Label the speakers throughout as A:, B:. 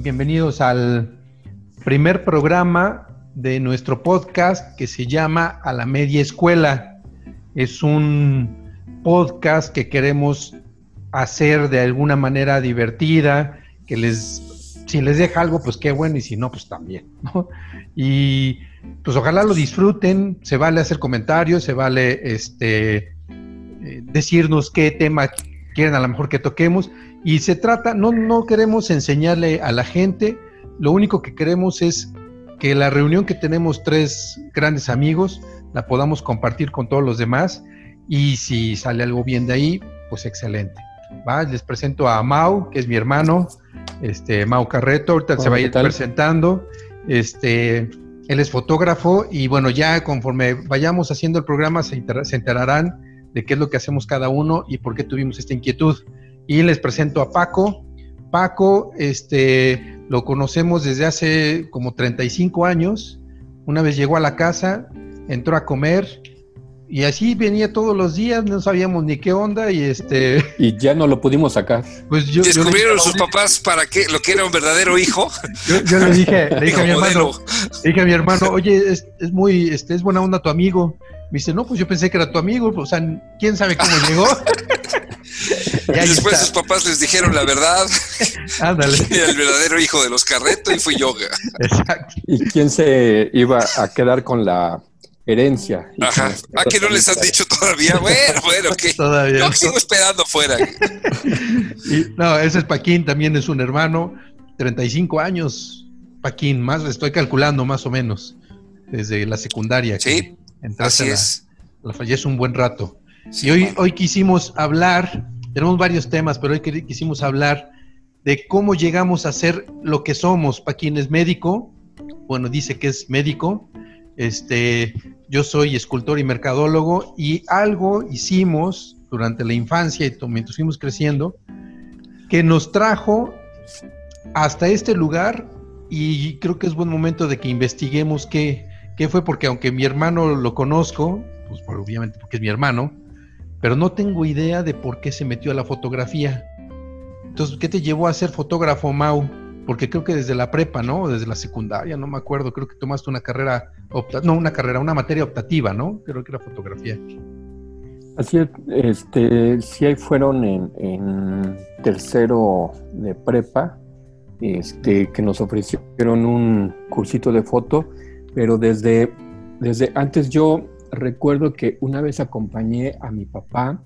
A: Bienvenidos al primer programa de nuestro podcast que se llama A la Media Escuela. Es un podcast que queremos hacer de alguna manera divertida, que les, si les deja algo, pues qué bueno, y si no, pues también, ¿no? Y pues ojalá lo disfruten, se vale hacer comentarios, se vale este eh, decirnos qué tema quieren a lo mejor que toquemos. Y se trata, no, no queremos enseñarle a la gente, lo único que queremos es que la reunión que tenemos tres grandes amigos la podamos compartir con todos los demás y si sale algo bien de ahí, pues excelente. ¿va? Les presento a Mau, que es mi hermano, este Mau Carreto, ahorita se va a ir presentando. Este, él es fotógrafo y bueno, ya conforme vayamos haciendo el programa se, se enterarán de qué es lo que hacemos cada uno y por qué tuvimos esta inquietud. Y les presento a Paco. Paco, este, lo conocemos desde hace como 35 años. Una vez llegó a la casa, entró a comer y así venía todos los días, no sabíamos ni qué onda y este...
B: Y ya no lo pudimos sacar.
C: Pues yo, ¿Descubrieron sus papás para qué, lo que era un verdadero hijo?
A: Yo, le dije, le dije a mi hermano, le dije a mi hermano, oye, es, es muy, este, es buena onda tu amigo. Me dice, no, pues yo pensé que era tu amigo, o sea, quién sabe cómo llegó.
C: y después sus papás les dijeron la verdad. Ándale. el verdadero hijo de los Carreto y fui yoga.
B: Exacto. ¿Y quién se iba a quedar con la herencia?
C: Ajá. ¿A ah, que no les han dicho todavía? Bueno, bueno, que todavía yo sigo esperando fuera.
A: no, ese es Paquín, también es un hermano, 35 años. Paquín, más estoy calculando más o menos desde la secundaria.
C: Sí. Así es.
A: La fallece un buen rato. y hoy, hoy quisimos hablar, tenemos varios temas, pero hoy quisimos hablar de cómo llegamos a ser lo que somos. Paquín es médico, bueno, dice que es médico. Este, yo soy escultor y mercadólogo y algo hicimos durante la infancia y mientras fuimos creciendo que nos trajo hasta este lugar y creo que es buen momento de que investiguemos qué, ¿Qué fue? Porque aunque mi hermano lo conozco, pues obviamente porque es mi hermano, pero no tengo idea de por qué se metió a la fotografía. Entonces, ¿qué te llevó a ser fotógrafo, Mau? Porque creo que desde la prepa, ¿no? Desde la secundaria, no me acuerdo, creo que tomaste una carrera, no, una carrera, una materia optativa, ¿no? Creo que era fotografía.
B: Así es, este, sí fueron en, en tercero de prepa, este, que nos ofrecieron un cursito de foto pero desde, desde antes yo recuerdo que una vez acompañé a mi papá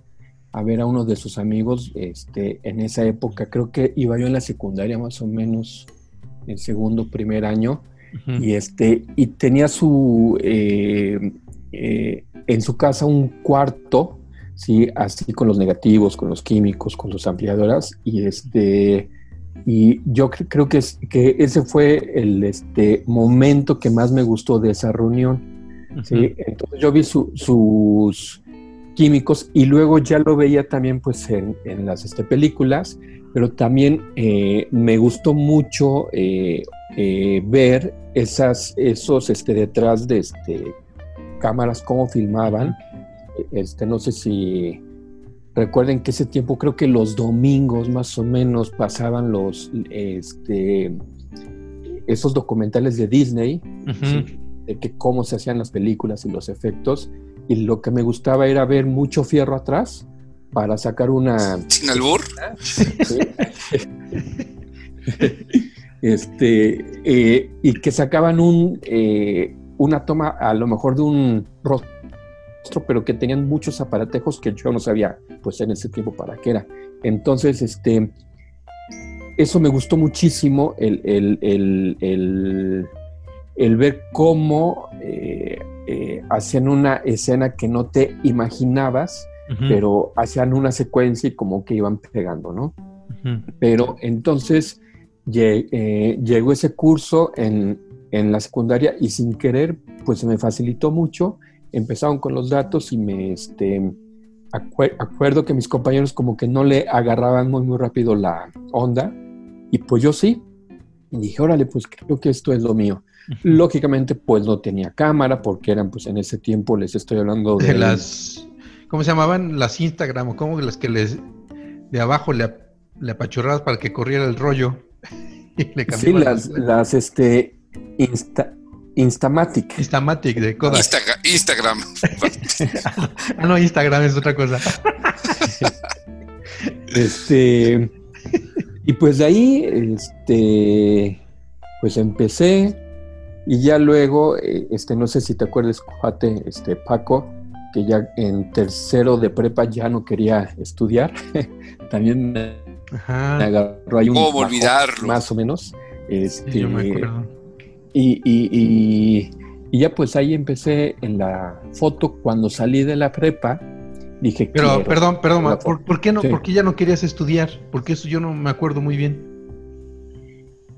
B: a ver a uno de sus amigos este, en esa época, creo que iba yo en la secundaria más o menos, en segundo, primer año, y, este, y tenía su, eh, eh, en su casa un cuarto, ¿sí? así con los negativos, con los químicos, con sus ampliadoras, y este y yo creo que, es, que ese fue el este, momento que más me gustó de esa reunión. ¿Sí? Entonces yo vi sus químicos y luego ya lo veía también pues en, en las este, películas, pero también eh, me gustó mucho eh, eh, ver esas, esos este, detrás de este, cámaras, cómo filmaban. Este, no sé si Recuerden que ese tiempo creo que los domingos más o menos pasaban los este, esos documentales de Disney, de que cómo se hacían las películas y los efectos. Y lo que me gustaba era ver mucho fierro atrás para sacar una.
C: ¿Sin albur?
B: este, eh, y que sacaban un, eh, una toma a lo mejor de un rostro pero que tenían muchos aparatejos que yo no sabía, pues en ese tiempo para qué era. Entonces, este, eso me gustó muchísimo, el, el, ver cómo eh, eh, hacían una escena que no te imaginabas, pero hacían una secuencia y como que iban pegando, ¿no? Pero entonces eh, llegó ese curso en, en la secundaria y sin querer, pues se me facilitó mucho empezaron con los datos y me este, acuerdo que mis compañeros como que no le agarraban muy, muy rápido la onda y pues yo sí. Y dije, órale, pues creo que esto es lo mío. Lógicamente, pues no tenía cámara porque eran, pues en ese tiempo les estoy hablando de...
A: las, ¿cómo se llamaban? Las Instagram, o como las que les, de abajo le, le apachurrabas para que corriera el rollo.
B: sí, las, las, este, Insta, Instamatic.
A: Instamatic de Kodak.
C: Instagram.
A: ah, no, Instagram es otra cosa.
B: este. Y pues de ahí, este. Pues empecé. Y ya luego, eh, este, no sé si te acuerdas, Juate, este, Paco, que ya en tercero de prepa ya no quería estudiar. También me agarró ahí un.
C: ¿Cómo olvidarlo?
B: Más o menos. Este, yo me acuerdo. Y, ya pues ahí empecé en la foto cuando salí de la prepa. Dije,
A: pero perdón, perdón, ¿por, qué no, ¿por qué ya no querías estudiar? Porque eso yo no me acuerdo muy bien.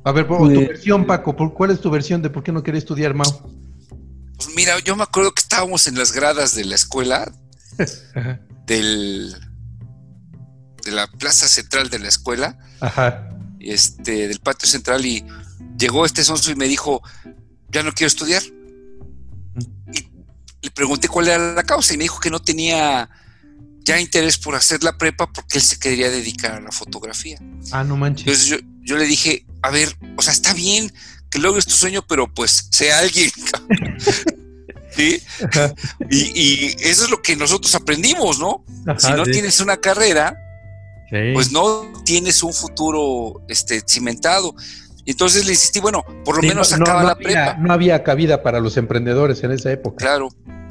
A: A ver, tu pues versión, Paco, ¿cuál es tu versión de por qué no querías estudiar, Mau?
C: Pues mira, yo me acuerdo que estábamos en las gradas de la escuela, del de la plaza central de la escuela, Ajá. este, del patio central y llegó este sonso y me dijo, ya no quiero estudiar. Y le pregunté cuál era la causa y me dijo que no tenía ya interés por hacer la prepa porque él se quería dedicar a la fotografía.
A: Ah, no manches.
C: Entonces yo, le dije, a ver, o sea, está bien que logres tu sueño, pero pues sea alguien. ¿Sí? Y, eso es lo que nosotros aprendimos, ¿no? si no tienes una carrera, pues no tienes un futuro este, cimentado. Entonces le insistí, bueno, por lo menos acaba la prepa.
A: no había cabida para los emprendedores en esa época.
C: Claro,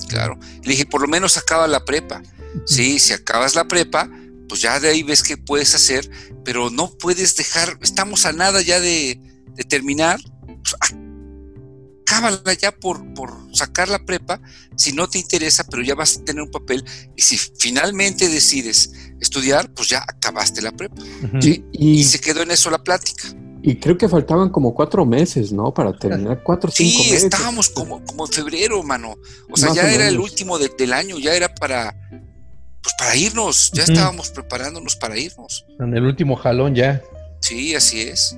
C: claro. Le dije, por lo menos acaba la prepa. Sí, si acabas la prepa, pues ya de ahí ves qué puedes hacer, pero no puedes dejar, estamos a nada ya de, terminar. Pues, acábala ya por, por sacar la prepa, si no te interesa, pero ya vas a tener un papel, y si finalmente decides estudiar, pues ya acabaste la prepa. y se quedó en eso la plática.
B: Y creo que faltaban como cuatro meses, ¿no? Para terminar, cuatro o cinco meses.
C: Sí, estábamos como, como en febrero, mano. O sea, ya era el último del año, ya era para, pues para irnos, ya estábamos preparándonos para irnos.
A: En el último jalón ya.
C: Sí, así es.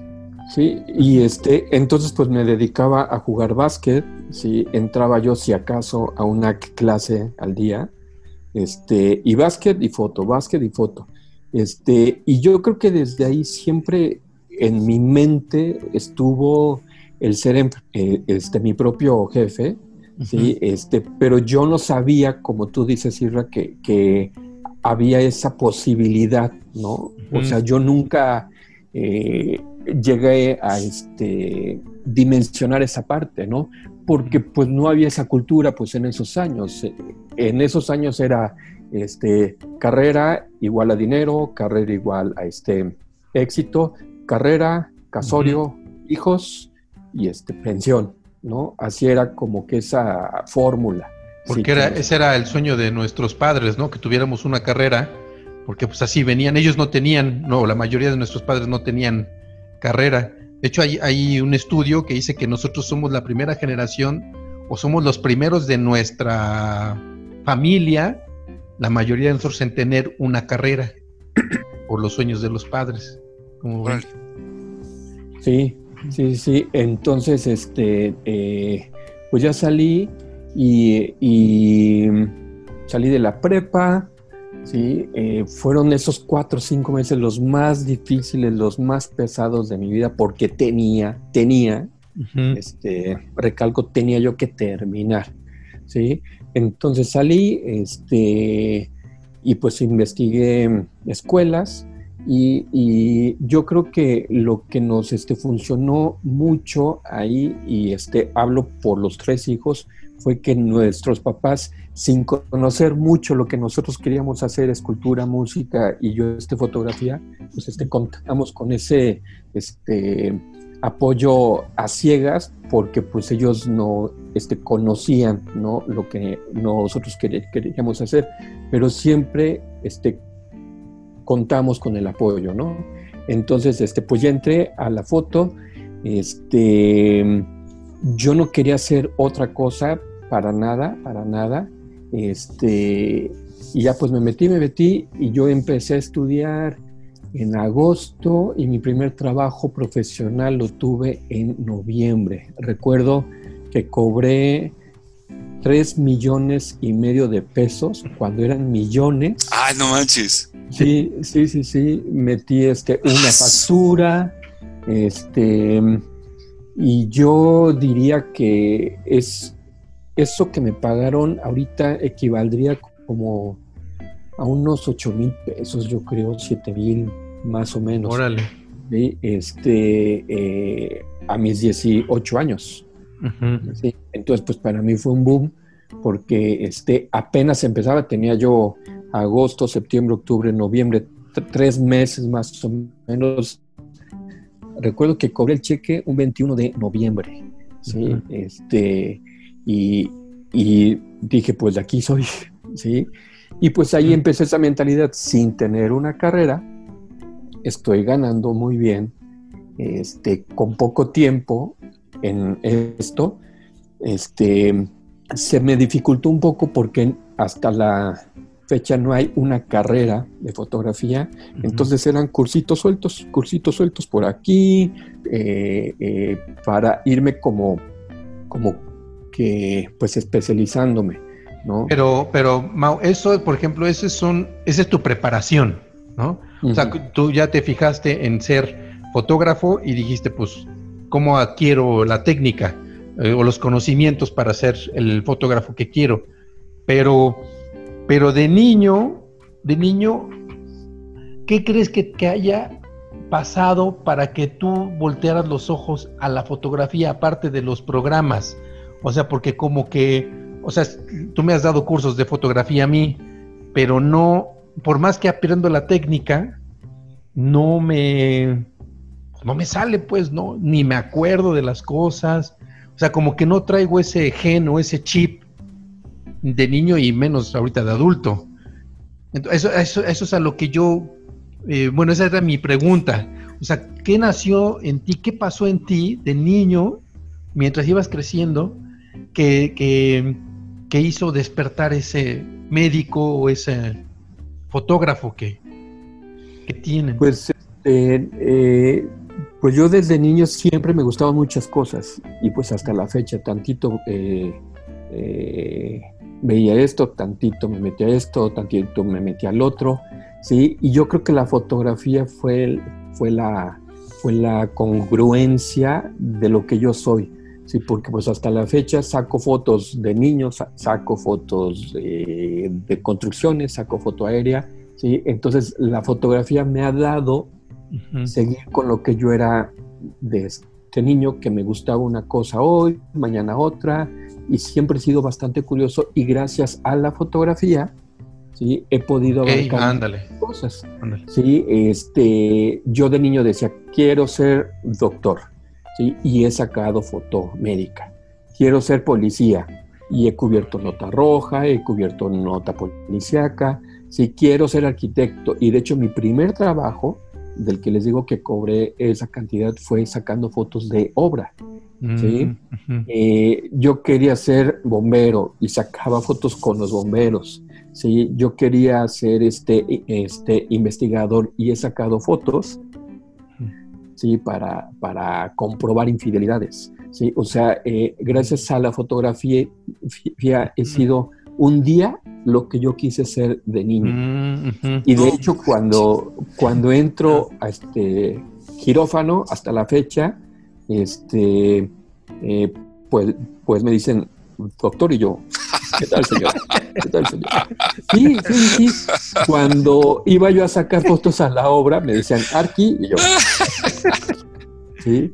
B: Sí, y este, entonces pues me dedicaba a jugar básquet, sí, entraba yo si acaso a una clase al día, este, y básquet y foto, básquet y foto. Este, y yo creo que desde ahí siempre en mi mente estuvo el ser em, eh, este, mi propio jefe, ¿sí? este, pero yo no sabía, como tú dices, Irra, que, que había esa posibilidad, ¿no? O sea, yo nunca eh, llegué a este, dimensionar esa parte, ¿no? Porque pues no había esa cultura pues en esos años. En esos años era este, carrera igual a dinero, carrera igual a este, éxito, carrera, casorio, hijos y este, pensión, ¿no? Así era como que esa fórmula.
A: Porque era, ese era el sueño de nuestros padres, ¿no? Que tuviéramos una carrera, porque pues así venían, ellos no tenían, no, la mayoría de nuestros padres no tenían carrera. De hecho, hay, hay un estudio que dice que nosotros somos la primera generación o somos los primeros de nuestra familia, la mayoría de nosotros en tener una carrera por los sueños de los padres. Como
B: Sí, sí, sí. Entonces, este, eh, pues ya salí y, salí de la prepa, ¿sí? Eh, fueron esos cuatro o cinco meses los más difíciles, los más pesados de mi vida porque tenía, tenía, este, recalco, tenía yo que terminar, ¿sí? Entonces salí, este, y pues investigué escuelas, y, yo creo que lo que nos este, funcionó mucho ahí, y este, hablo por los tres hijos, fue que nuestros papás, sin conocer mucho lo que nosotros queríamos hacer, escultura, música y yo este, fotografía, pues este, contamos con ese este, apoyo a ciegas porque pues ellos no este, conocían ¿no? lo que nosotros queríamos hacer, pero siempre este, contamos con el apoyo, ¿no? Entonces, este, pues ya entré a la foto, este, yo no quería hacer otra cosa para nada, para nada, este, y ya pues me metí, me metí y yo empecé a estudiar en agosto y mi primer trabajo profesional lo tuve en noviembre. Recuerdo que cobré 3 millones y medio de pesos cuando eran millones.
C: Ah, no manches.
B: Sí, sí, sí, sí. Metí este, una factura, Este, y yo diría que es eso que me pagaron ahorita equivaldría como a unos 8 mil pesos, yo creo, 7 mil más o menos.
A: Órale.
B: Este, eh, a mis 18 años. Entonces, pues para mí fue un boom porque este, apenas empezaba, tenía yo agosto, septiembre, octubre, noviembre, tres meses más o menos. Recuerdo que cobré el cheque un 21 de noviembre, ¿sí? este, y, dije, pues de aquí soy, ¿sí? Y pues ahí empecé esa mentalidad sin tener una carrera, estoy ganando muy bien, este, con poco tiempo en esto, este, se me dificultó un poco porque hasta la fecha no hay una carrera de fotografía, entonces eran cursitos sueltos, cursitos sueltos por aquí, eh, eh, para irme como, como que, pues especializándome, ¿no?
A: Pero, pero, Mau, eso, por ejemplo, ese son, esa es tu preparación, ¿no? O sea, tú ya te fijaste en ser fotógrafo y dijiste, pues, ¿cómo adquiero la técnica? Eh, o los conocimientos para ser el fotógrafo que quiero. Pero, pero de niño, de niño, ¿qué crees que, que haya pasado para que tú voltearas los ojos a la fotografía aparte de los programas? O sea, porque como que, o sea, tú me has dado cursos de fotografía a mí, pero no, por más que aprendo la técnica, no me, no me sale, pues, no, ni me acuerdo de las cosas, o sea, como que no traigo ese gen o ese chip de niño y menos ahorita de adulto. Entonces, eso, eso, es a lo que yo, eh, bueno, esa era mi pregunta. O sea, ¿qué nació en ti? ¿Qué pasó en ti de niño mientras ibas creciendo que, que, hizo despertar ese médico o ese fotógrafo que, que tienen?
B: Pues este, eh, pues yo desde niño siempre me gustaban muchas cosas y pues hasta la fecha tantito eh, eh, veía esto, tantito me metía esto, tantito me metía al otro, ¿sí? Y yo creo que la fotografía fue, fue, la, fue la congruencia de lo que yo soy, ¿sí? Porque pues hasta la fecha saco fotos de niños, saco fotos de, de construcciones, saco foto aérea, ¿sí? Entonces la fotografía me ha dado seguir con lo que yo era de este niño, que me gustaba una cosa hoy, mañana otra, y siempre he sido bastante curioso y gracias a la fotografía, ¿sí? He podido
A: abarcar
B: cosas. ¿sí? Este, yo de niño decía, quiero ser doctor, ¿sí? Y he sacado foto médica. Quiero ser policía y he cubierto nota roja, he cubierto nota policíaca, si quiero ser arquitecto y de hecho mi primer trabajo del que les digo que cobré esa cantidad fue sacando fotos de obra. ¿sí? Mm, eh, yo quería ser bombero y sacaba fotos con los bomberos. ¿sí? Yo quería ser este, este investigador y he sacado fotos ¿sí? para, para comprobar infidelidades. ¿sí? O sea, eh, gracias a la fotografía he sido un día lo que yo quise ser de niño. Mm, y de hecho, cuando, cuando entro a este quirófano, hasta la fecha, este, eh, pues, pues me dicen, doctor, y yo, ¿qué tal, señor? ¿Qué tal, señor? Sí, sí, sí. Cuando iba yo a sacar fotos a la obra, me decían, Arqui, y yo. Sí.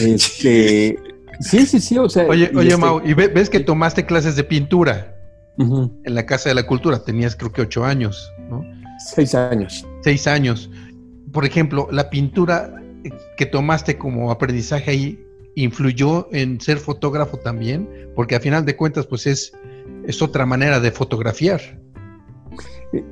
B: Este, sí, sí, sí, o sea.
A: Oye, oye, este Mau, ¿y ves que tomaste clases de pintura? En la Casa de la Cultura. Tenías creo que ocho años, ¿no?
B: Seis años.
A: Seis años. Por ejemplo, la pintura que tomaste como aprendizaje ahí influyó en ser fotógrafo también, porque a final de cuentas, pues es, es otra manera de fotografiar.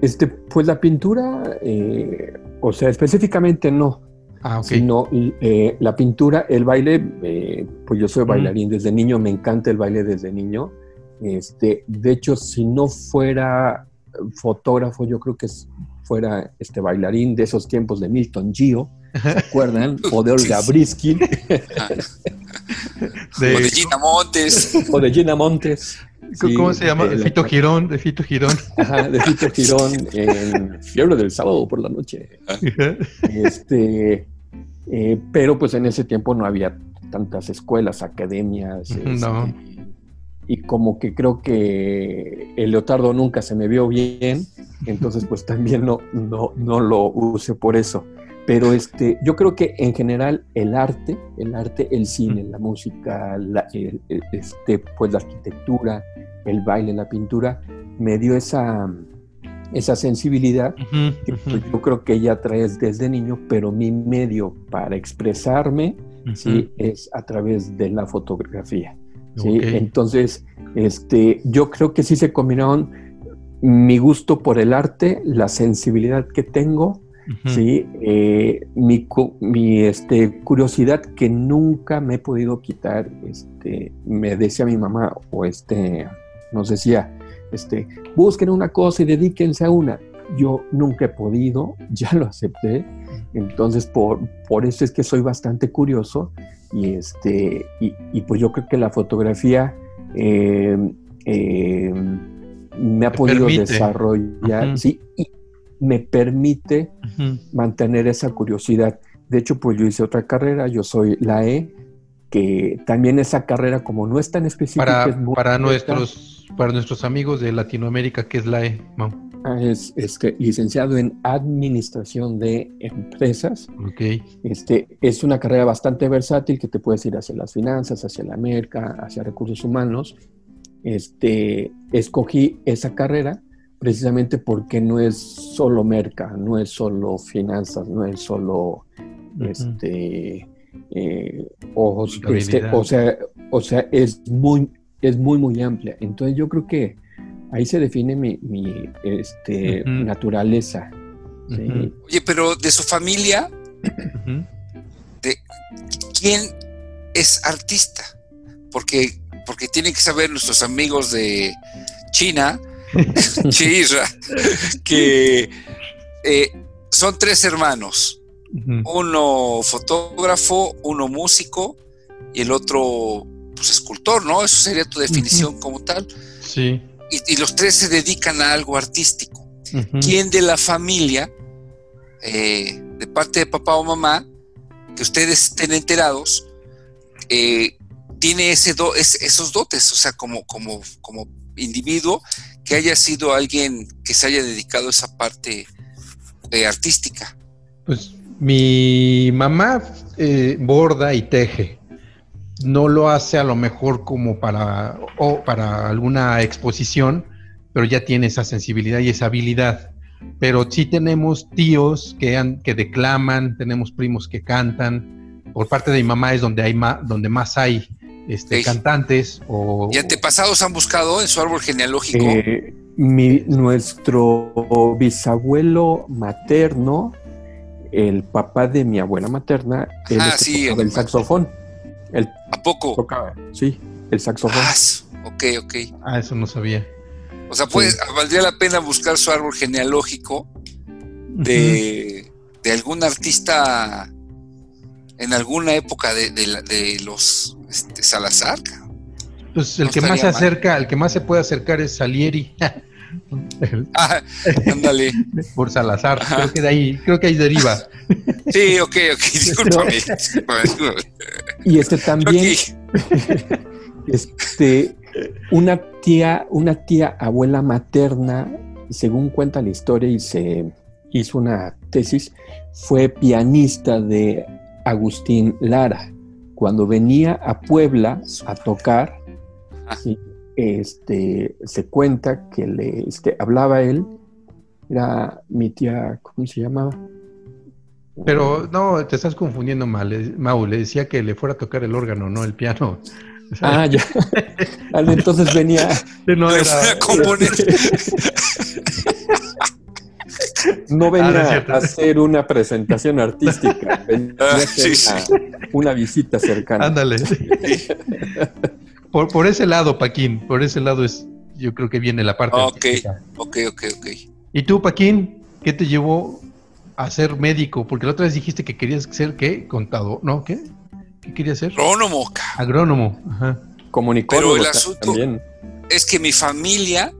B: Este, pues la pintura, eh, o sea, específicamente no. Ah, Sino eh, la pintura, el baile, eh, pues yo soy bailarín desde niño, me encanta el baile desde niño. Este, de hecho, si no fuera fotógrafo, yo creo que fuera este bailarín de esos tiempos de Milton Gio, ¿se acuerdan? O de Olga Briskin.
C: de, o de Gina Montes.
B: O de Gina Montes.
A: ¿Cómo se llama? De Fito Girón, de Fito Girón.
B: Ajá, de Fito Girón en Fiebre del Sábado por la noche. Este, Eh, pero pues en ese tiempo no había tantas escuelas, academias.
A: No.
B: Este, y como que creo que el leotardo nunca se me vio bien, entonces pues también no, no, no lo use por eso. Pero este, yo creo que en general el arte, el arte, el cine, la música, la, este, pues la arquitectura, el baile, la pintura, me dio esa, esa sensibilidad que pues, yo creo que ya traes desde niño, pero mi medio para expresarme ¿sí? es a través de la fotografía. ¿Sí? Entonces, este, yo creo que sí se combinaron mi gusto por el arte, la sensibilidad que tengo, ¿sí? Eh, mi, mi este, curiosidad que nunca me he podido quitar, este, me decía mi mamá, o este, nos decía, este, busquen una cosa y dedíquense a una. Yo nunca he podido, ya lo acepté, entonces por, por eso es que soy bastante curioso y, este, y, pues yo creo que la fotografía eh, eh, me ha podido desarrollar, sí, y me permite mantener esa curiosidad. De hecho, pues yo hice otra carrera, yo soy la E, que también esa carrera, como no es tan específica,
A: para, para nuestros, para nuestros amigos de Latinoamérica, ¿qué es la E,
B: ah, Es, que licenciado en Administración de Empresas.
A: Okay.
B: Este, es una carrera bastante versátil que te puedes ir hacia las finanzas, hacia la merca, hacia recursos humanos. Este, escogí esa carrera precisamente porque no es solo merca, no es solo finanzas, no es solo este, eh, este, o sea, o sea, es muy, es muy, muy amplia. Entonces yo creo que ahí se define mi, este, naturaleza.
C: Oye, pero de su familia, de, ¿quién es artista? Porque, porque tienen que saber nuestros amigos de China Chirra, que eh, son tres hermanos. Uno fotógrafo, uno músico y el otro pues, escultor, ¿no? Eso sería tu definición como tal.
A: Sí.
C: Y, los tres se dedican a algo artístico. ¿Quién de la familia, eh, de parte de papá o mamá, que ustedes estén enterados, eh, tiene ese esos dotes? O sea, como, como, como individuo que haya sido alguien que se haya dedicado a esa parte eh, artística?
A: Pues mi mamá eh, borda y teje. No lo hace a lo mejor como para, o para alguna exposición, pero ya tiene esa sensibilidad y esa habilidad. Pero sí tenemos tíos que, que declaman, tenemos primos que cantan. Por parte de mi mamá es donde, hay donde más hay este, cantantes o...
C: ¿Y antepasados han buscado en su árbol genealógico?
B: Eh, mi, nuestro bisabuelo materno, el papá de mi abuela materna,
C: ah, sí,
B: el, saxofón.
C: ¿A poco?
B: sí, el saxofón.
C: Ah, ok, ok.
A: Ah, eso no sabía.
C: O sea, pues, valdría la pena buscar su árbol genealógico de, de algún artista en alguna época de, de, los este, Salazar.
A: Pues el que más se acerca, el que más se puede acercar es Salieri.
C: ah, ándale.
A: Por Salazar. Creo que de ahí, creo que ahí deriva.
C: Sí, ok, ok, discúlpame.
B: y este también. este, una tía, una tía abuela materna, según cuenta la historia y se hizo una tesis, fue pianista de Agustín Lara. Cuando venía a Puebla a tocar, este, se cuenta que le este, hablaba él, era mi tía, ¿cómo se llamaba?
A: Pero no, te estás confundiendo mal. Mau, le decía que le fuera a tocar el órgano, no el piano.
B: Ah, ya. Entonces venía.
C: No era, componer.
B: no venía ah, a hacer una presentación artística, venía a ah, Una, visita cercana.
A: Ándale. Por, por, ese lado, Paquín, por ese lado es, yo creo que viene la parte.
C: Ok, ok, ok, ok.
A: ¿Y tú, Paquín, qué te llevó a ser médico? Porque la otra vez dijiste que querías ser, ¿qué? Contador, ¿no? ¿Qué? ¿Qué querías ser?
C: Agrónomo.
A: Agrónomo, ajá.
B: Comunicólogo.
C: Pero el asunto es que mi familia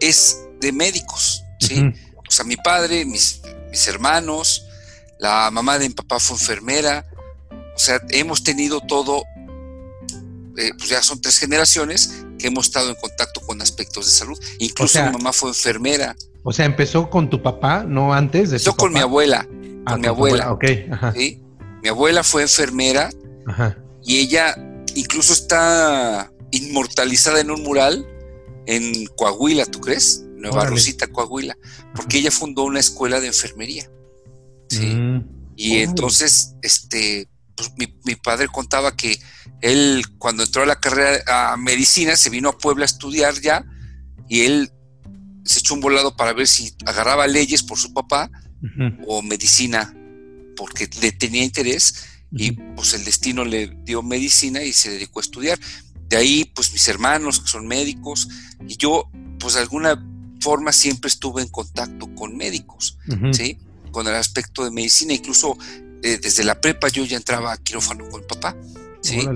C: es de médicos. ¿sí? O sea, mi padre, mis, mis hermanos, la mamá de mi papá fue enfermera, o sea, hemos tenido todo, eh, pues ya son tres generaciones que hemos estado en contacto con aspectos de salud. Incluso mi mamá fue enfermera.
A: O sea, empezó con tu papá, no antes de
C: Empezó con mi abuela, ah, con mi abuela. Ajá. Mi abuela fue enfermera y ella incluso está inmortalizada en un mural en Coahuila, ¿tú crees? Nueva Rosita, Coahuila, porque ella fundó una escuela de enfermería. ¿sí? Mm. Y entonces, este, pues, mi, padre contaba que él, cuando entró a la carrera a medicina, se vino a Puebla a estudiar ya, y él se echó un volado para ver si agarraba leyes por su papá o medicina, porque le tenía interés, y pues el destino le dio medicina y se dedicó a estudiar. De ahí, pues mis hermanos que son médicos, y yo, pues de alguna forma siempre estuve en contacto con médicos, ¿sí? Con el aspecto de medicina, incluso eh, desde la prepa yo ya entraba a quirófano con papá, ¿sí?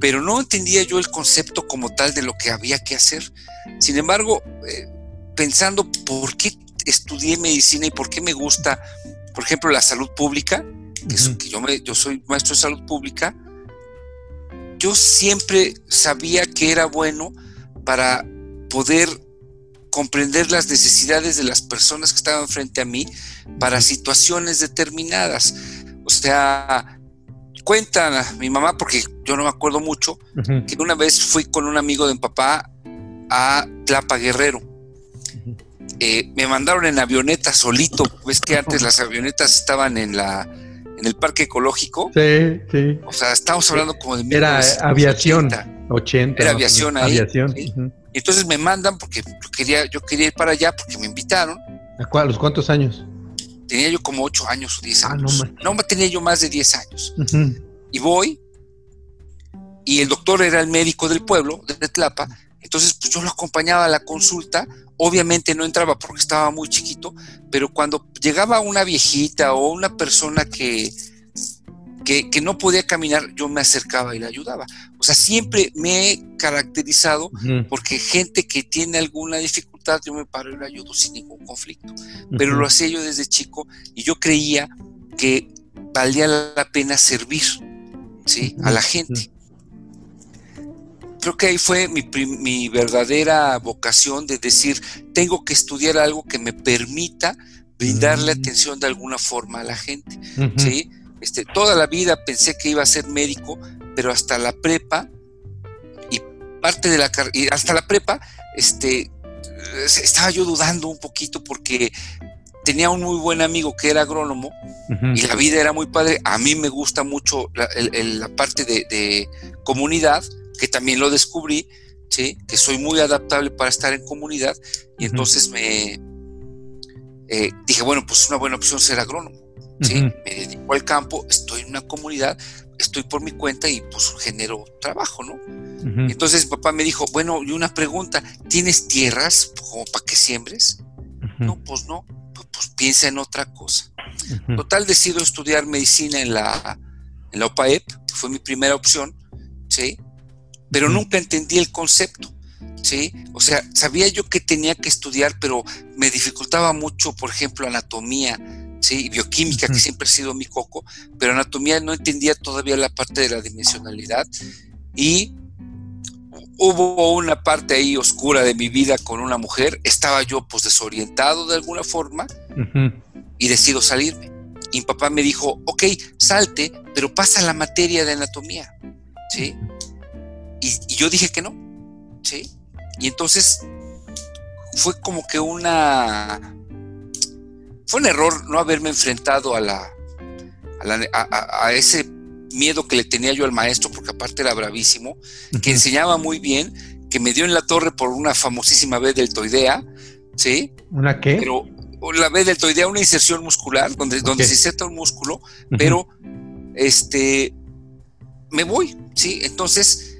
C: Pero no entendía yo el concepto como tal de lo que había que hacer. Sin embargo, eh, pensando por qué estudié medicina y por qué me gusta, por ejemplo, la salud pública, que, yo, me, yo soy maestro de salud pública, yo siempre sabía que era bueno para poder comprender las necesidades de las personas que estaban frente a mí para situaciones determinadas. O sea, cuenta mi mamá, porque yo no me acuerdo mucho, que una vez fui con un amigo de mi papá a Tlapa Guerrero. Eh, me mandaron en avioneta solito. Ves que antes las avionetas estaban en la en el parque ecológico.
A: Sí, sí.
C: O sea, estamos hablando como de
A: Era aviación. 80.
C: Era aviación ahí. Aviación. Y entonces me mandan porque yo quería, yo quería ir para allá porque me invitaron.
A: ¿A los cuántos años?
C: Tenía yo como 8 años o 10 ah, años. no, no, tenía yo más de 10 años. Y voy, y el doctor era el médico del pueblo, de Tlapa, entonces pues yo lo acompañaba a la consulta, obviamente no entraba porque estaba muy chiquito, pero cuando llegaba una viejita o una persona que, que, no podía caminar, yo me acercaba y le ayudaba. O sea, siempre me he caracterizado porque gente que tiene alguna dificultad, yo me paro y le ayudo sin ningún conflicto. Pero lo hacía yo desde chico y yo creía que valía la pena servir ¿sí? a la gente. Creo que ahí fue mi, mi verdadera vocación de decir, tengo que estudiar algo que me permita brindarle mm. atención de alguna forma a la gente, ¿sí? Este, toda la vida pensé que iba a ser médico, pero hasta la prepa y parte de la y hasta la prepa, este, estaba yo dudando un poquito porque tenía un muy buen amigo que era agrónomo y la vida era muy padre. A mí me gusta mucho la, parte de, comunidad, que también lo descubrí, ¿sí? que soy muy adaptable para estar en comunidad y entonces me eh, dije, bueno, pues una buena opción ser agrónomo. ¿sí? Me dedico al campo, estoy en una comunidad, estoy por mi cuenta y pues genero trabajo, ¿no? Entonces mi papá me dijo, bueno, y una pregunta, ¿tienes tierras como para que siembres? No, pues no, pues, pues, piensa en otra cosa. Total, decido estudiar medicina en la, en la OPAEP, que fue mi primera opción, ¿sí? Pero nunca entendí el concepto. ¿sí? O sea, sabía yo que tenía que estudiar, pero me dificultaba mucho, por ejemplo, anatomía, ¿sí? Bioquímica, que siempre ha sido mi coco, pero anatomía no entendía todavía la parte de la dimensionalidad y hubo una parte ahí oscura de mi vida con una mujer, estaba yo pues desorientado de alguna forma y decido salirme. Y mi papá me dijo, ok, salte, pero pasa la materia de anatomía, ¿sí? Y, y yo dije que no, ¿sí? Y entonces fue como que una fue un error no haberme enfrentado a la, a, ese miedo que le tenía yo al maestro, porque aparte era bravísimo, que enseñaba muy bien, que me dio en la torre por una famosísima vez deltoidea, ¿sí?
A: ¿Una qué?
C: Pero la vez deltoidea, una inserción muscular, donde, donde se inserta un músculo, pero este me voy, ¿sí? Entonces,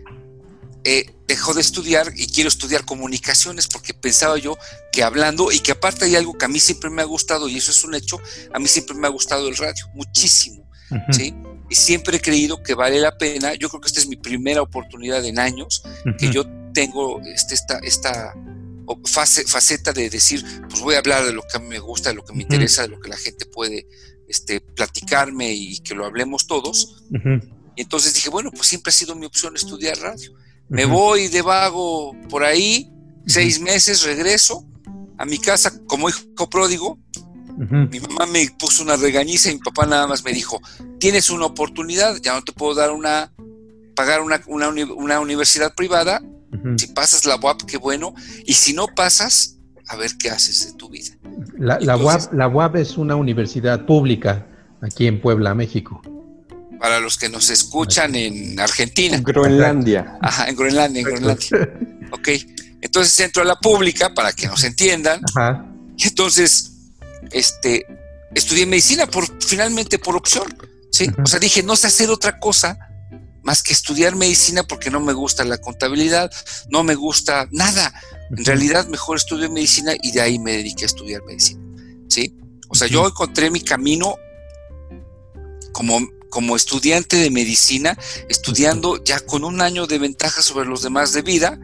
C: eh, dejó de estudiar y quiero estudiar comunicaciones porque pensaba yo que hablando y que aparte hay algo que a mí siempre me ha gustado y eso es un hecho, a mí siempre me ha gustado el radio, muchísimo, ¿sí? Y siempre he creído que vale la pena, yo creo que esta es mi primera oportunidad en años, que yo tengo este, esta, esta fase, faceta de decir, pues voy a hablar de lo que a mí me gusta, de lo que me interesa, de lo que la gente puede este, platicarme y que lo hablemos todos. Y entonces dije, bueno, pues siempre ha sido mi opción estudiar radio. Me voy de vago por ahí, seis meses, regreso a mi casa como hijo pródigo. Mi mamá me puso una regañiza y mi papá nada más me dijo, tienes una oportunidad, ya no te puedo dar una, pagar una, una, universidad privada, si pasas la UAP, qué bueno, y si no pasas, a ver qué haces de tu vida.
A: La, la, UAP, la UAP es una universidad pública aquí en Puebla, México
C: para los que nos escuchan en Argentina.
B: Groenlandia.
C: Ajá, en Groenlandia, en Groenlandia. ok, entonces entro a la pública para que nos entiendan. Ajá. Y entonces, este, estudié medicina por, finalmente por opción, ¿sí? O sea, dije, no sé hacer otra cosa más que estudiar medicina porque no me gusta la contabilidad, no me gusta nada. En realidad, mejor estudio medicina y de ahí me dediqué a estudiar medicina, ¿sí? O sea, yo encontré mi camino como como estudiante de medicina, estudiando ya con un año de ventaja sobre los demás de vida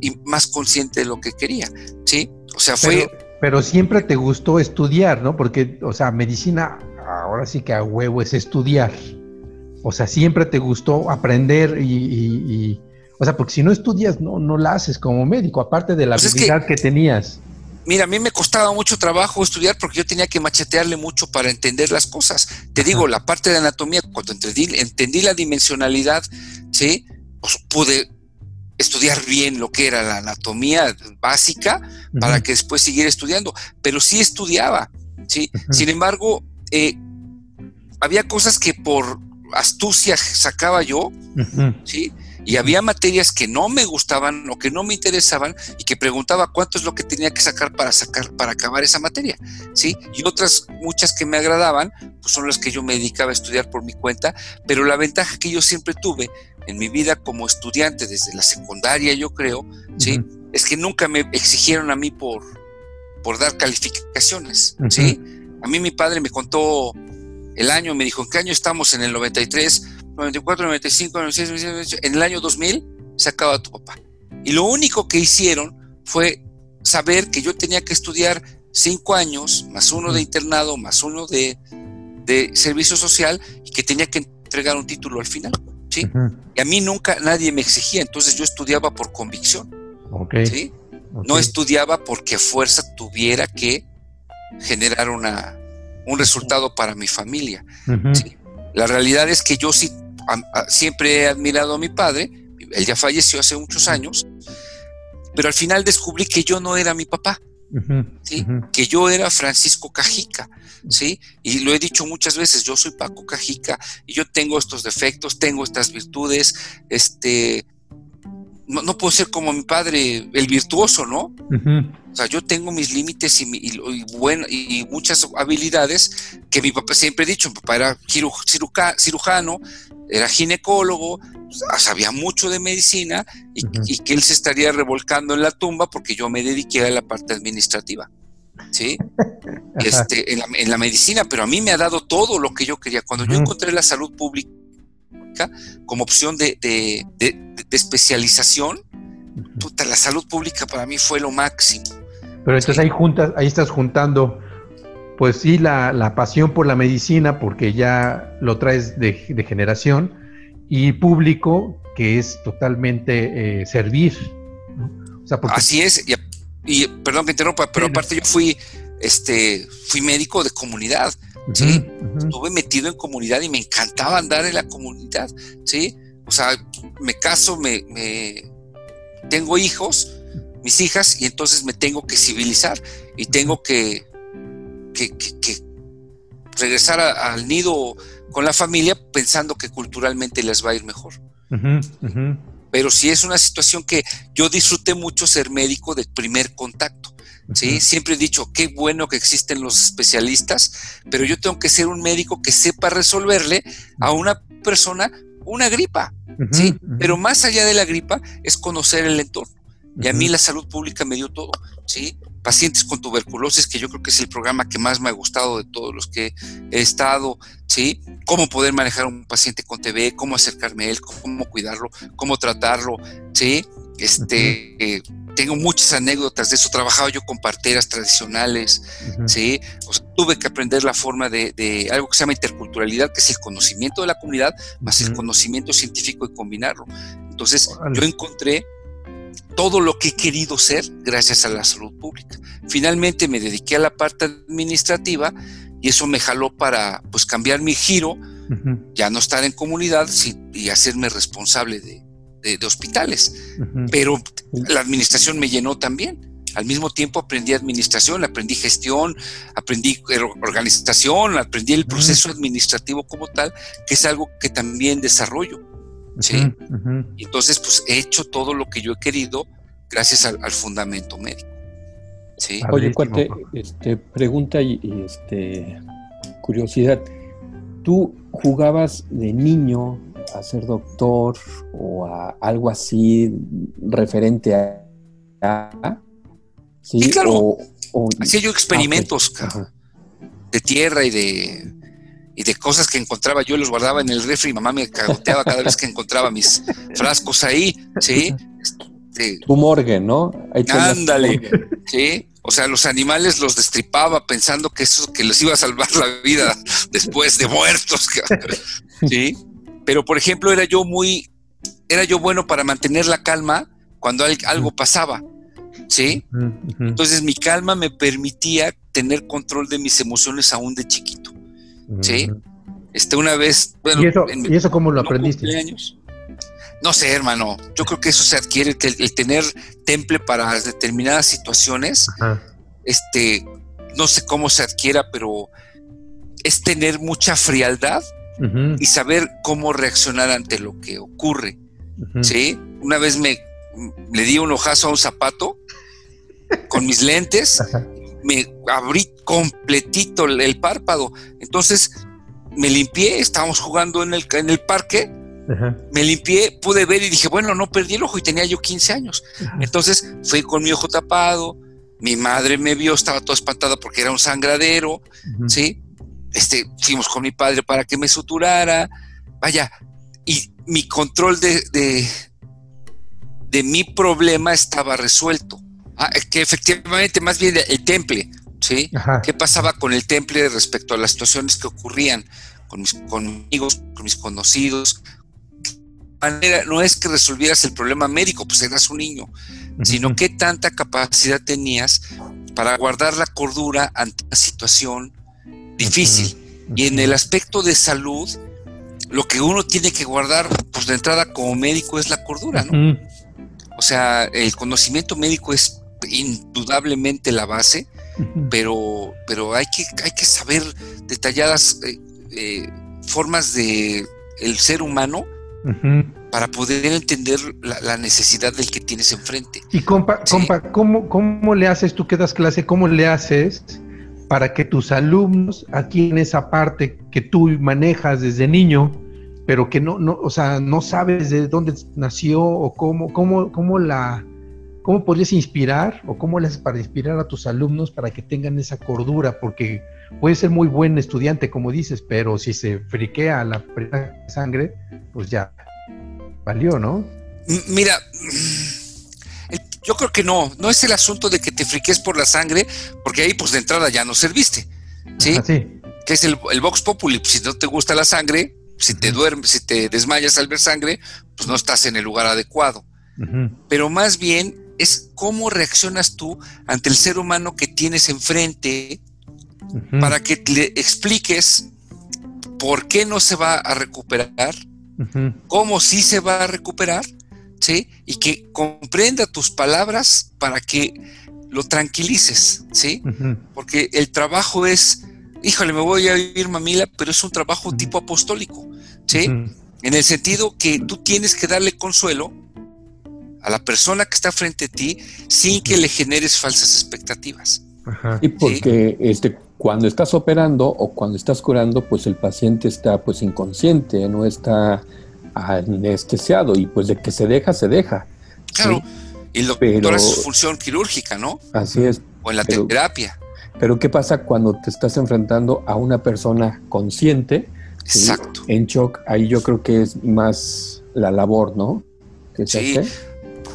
C: y más consciente de lo que quería, ¿sí? O sea, fue...
A: Pero, siempre te gustó estudiar, ¿no? Porque, o sea, medicina ahora sí que a huevo es estudiar. O sea, siempre te gustó aprender y, o sea, porque si no estudias, no, no la haces como médico, aparte de la pues habilidad que tenías.
C: Mira, a mí me costaba mucho trabajo estudiar porque yo tenía que machetearle mucho para entender las cosas. Te digo, la parte de anatomía, cuando entendí, entendí la dimensionalidad, ¿sí? Pues pude estudiar bien lo que era la anatomía básica para que después siguiera estudiando, pero sí estudiaba, ¿sí? Sin embargo, eh, había cosas que por astucia sacaba yo, ¿sí? Y había materias que no me gustaban o que no me interesaban y que preguntaba cuánto es lo que tenía que sacar para sacar para acabar esa materia, ¿sí? Y otras muchas que me agradaban, pues son las que yo me dedicaba a estudiar por mi cuenta, pero la ventaja que yo siempre tuve en mi vida como estudiante desde la secundaria, yo creo, ¿sí? Es que nunca me exigieron a mí por por dar calificaciones, ¿sí? A mí mi padre me contó el año, me dijo, ¿en qué año estamos? En el 93, 94, 95, 96, 97, en el año 2000 se acaba tu papá. Y lo único que hicieron fue saber que yo tenía que estudiar cinco años, más uno de internado, más uno de, servicio social, y que tenía que entregar un título al final. ¿sí? Y a mí nunca nadie me exigía, entonces yo estudiaba por convicción. ¿sí? No estudiaba porque fuerza tuviera que generar una, un resultado para mi familia. La realidad es que yo sí siempre he admirado a mi padre, él ya falleció hace muchos años, pero al final descubrí que yo no era mi papá. ¿sí? que yo era Francisco Cajica, ¿sí? Y lo he dicho muchas veces, yo soy Paco Cajica y yo tengo estos defectos, tengo estas virtudes, este, no, puedo ser como mi padre, el virtuoso, ¿no? O sea, yo tengo mis límites y, y, muchas habilidades que mi papá siempre ha dicho. Mi papá era cirujano, era ginecólogo, sabía mucho de medicina y, que él se estaría revolcando en la tumba porque yo me dediqué a la parte administrativa. ¿Sí? este, en, la, medicina, pero a mí me ha dado todo lo que yo quería. Cuando yo encontré la salud pública como opción de, de especialización, puta, la salud pública para mí fue lo máximo.
A: Pero entonces ahí juntas, ahí estás juntando, pues sí, la, pasión por la medicina, porque ya lo traes de, generación, y público, que es totalmente eh, servir.
C: Así es, y, perdón que interrumpa, pero aparte yo fui, este, fui médico de comunidad, ¿sí? Estuve metido en comunidad y me encantaba andar en la comunidad, ¿sí? O sea, me caso, me, me tengo hijos, mis hijas, y entonces me tengo que civilizar y tengo que, que, regresar al nido con la familia pensando que culturalmente les va a ir mejor. Pero sí es una situación que yo disfruté mucho ser médico de primer contacto. ¿Sí? Siempre he dicho, qué bueno que existen los especialistas, pero yo tengo que ser un médico que sepa resolverle a una persona una gripa. ¿sí? Pero más allá de la gripa es conocer el entorno. Y a mí la salud pública me dio todo, ¿sí? Pacientes con tuberculosis, que yo creo que es el programa que más me ha gustado de todos los que he estado, ¿sí? Cómo poder manejar a un paciente con TB, cómo acercarme a él, cómo cuidarlo, cómo tratarlo, ¿sí? Este, eh, tengo muchas anécdotas de eso. Trabajaba yo con parteras tradicionales, ¿sí? O sea, tuve que aprender la forma de, algo que se llama interculturalidad, que es el conocimiento de la comunidad más el conocimiento científico y combinarlo. Entonces, yo encontré todo lo que he querido ser gracias a la salud pública. Finalmente me dediqué a la parte administrativa y eso me jaló para pues cambiar mi giro, ya no estar en comunidad y hacerme responsable de, hospitales. Pero la administración me llenó también. Al mismo tiempo aprendí administración, aprendí gestión, aprendí organización, aprendí el proceso administrativo como tal, que es algo que también desarrollo. ¿sí? Entonces, pues he hecho todo lo que yo he querido gracias al, fundamento médico. ¿sí?
B: Oye, Cuate, este, pregunta y, este, curiosidad. ¿Tú jugabas de niño a ser doctor o a algo así referente a...
C: ¿sí? claro. Hacía yo experimentos ah, de tierra y de y de cosas que encontraba yo los guardaba en el refri y mamá me cagoteaba cada vez que encontraba mis frascos ahí, ¿sí?
B: Este, tu morgue, ¿no?
C: ándale, ¿sí? O sea, los animales los destripaba pensando que eso que les iba a salvar la vida después de muertos, ¿sí? Pero por ejemplo, era yo muy era yo bueno para mantener la calma cuando algo pasaba, ¿sí? Entonces mi calma me permitía tener control de mis emociones aún de chiquito. ¿sí? Este, una vez,
A: bueno, ¿Y eso, cómo lo aprendiste?
C: No sé, hermano. Yo creo que eso se adquiere, el, tener temple para determinadas situaciones. Este, no sé cómo se adquiera, pero es tener mucha frialdad y saber cómo reaccionar ante lo que ocurre. ¿Sí? Una vez me le di un ojazo a un zapato con mis lentes me abrí completito el, párpado. Entonces me limpié, estábamos jugando en el, en el parque, me limpié, pude ver y dije, bueno, no perdí el ojo y tenía yo 15 años. Entonces fui con mi ojo tapado, mi madre me vio, estaba toda espantada porque era un sangradero, ¿sí? Este, fuimos con mi padre para que me suturara, vaya, y mi control de, de, de mi problema estaba resuelto. Ah, que efectivamente, más bien el temple, ¿sí? ¿Qué pasaba con el temple respecto a las situaciones que ocurrían con mis amigos, con mis conocidos? Manera, no es que resolvieras el problema médico, pues eras un niño, sino qué tanta capacidad tenías para guardar la cordura ante una situación difícil. Y en el aspecto de salud, lo que uno tiene que guardar, pues de entrada como médico es la cordura, ¿no? O sea, el conocimiento médico es indudablemente la base, pero, pero hay, que, hay que saber detalladas eh, eh, formas de el ser humano para poder entender la, necesidad del que tienes enfrente.
A: Y compa, compa ¿cómo, ¿cómo le haces, tú que das clase, cómo le haces para que tus alumnos aquí en esa parte que tú manejas desde niño, pero que no, no, o sea, no sabes de dónde nació o cómo, cómo, cómo la ¿Cómo podrías inspirar o cómo le haces para inspirar a tus alumnos para que tengan esa cordura? Porque puede ser muy buen estudiante, como dices, pero si se friquea la sangre, pues ya valió, ¿no?
C: Mira, yo creo que no, no es el asunto de que te friques por la sangre, porque ahí pues de entrada ya no serviste, ¿sí? Que es el, el Vox Populi, si no te gusta la sangre, si te duermes, si te desmayas al ver sangre, pues no estás en el lugar adecuado. Pero más bien es cómo reaccionas tú ante el ser humano que tienes enfrente para que le expliques por qué no se va a recuperar, cómo sí se va a recuperar, ¿sí? Y que comprenda tus palabras para que lo tranquilices, ¿sí? Porque el trabajo es, híjole, me voy a vivir mamila, pero es un trabajo tipo apostólico, ¿sí? En el sentido que tú tienes que darle consuelo a la persona que está frente a ti sin que le generes falsas expectativas.
B: Y porque este, cuando estás operando o cuando estás curando, pues el paciente está pues inconsciente, no está anestesiado y pues de que se deja, se deja.
C: Claro, y el doctor hace su función quirúrgica, ¿no?
B: Así es.
C: O en la terapia.
B: Pero ¿qué pasa cuando te estás enfrentando a una persona consciente?
C: Exacto.
B: En shock, ahí yo creo que es más la labor, ¿no?
C: sí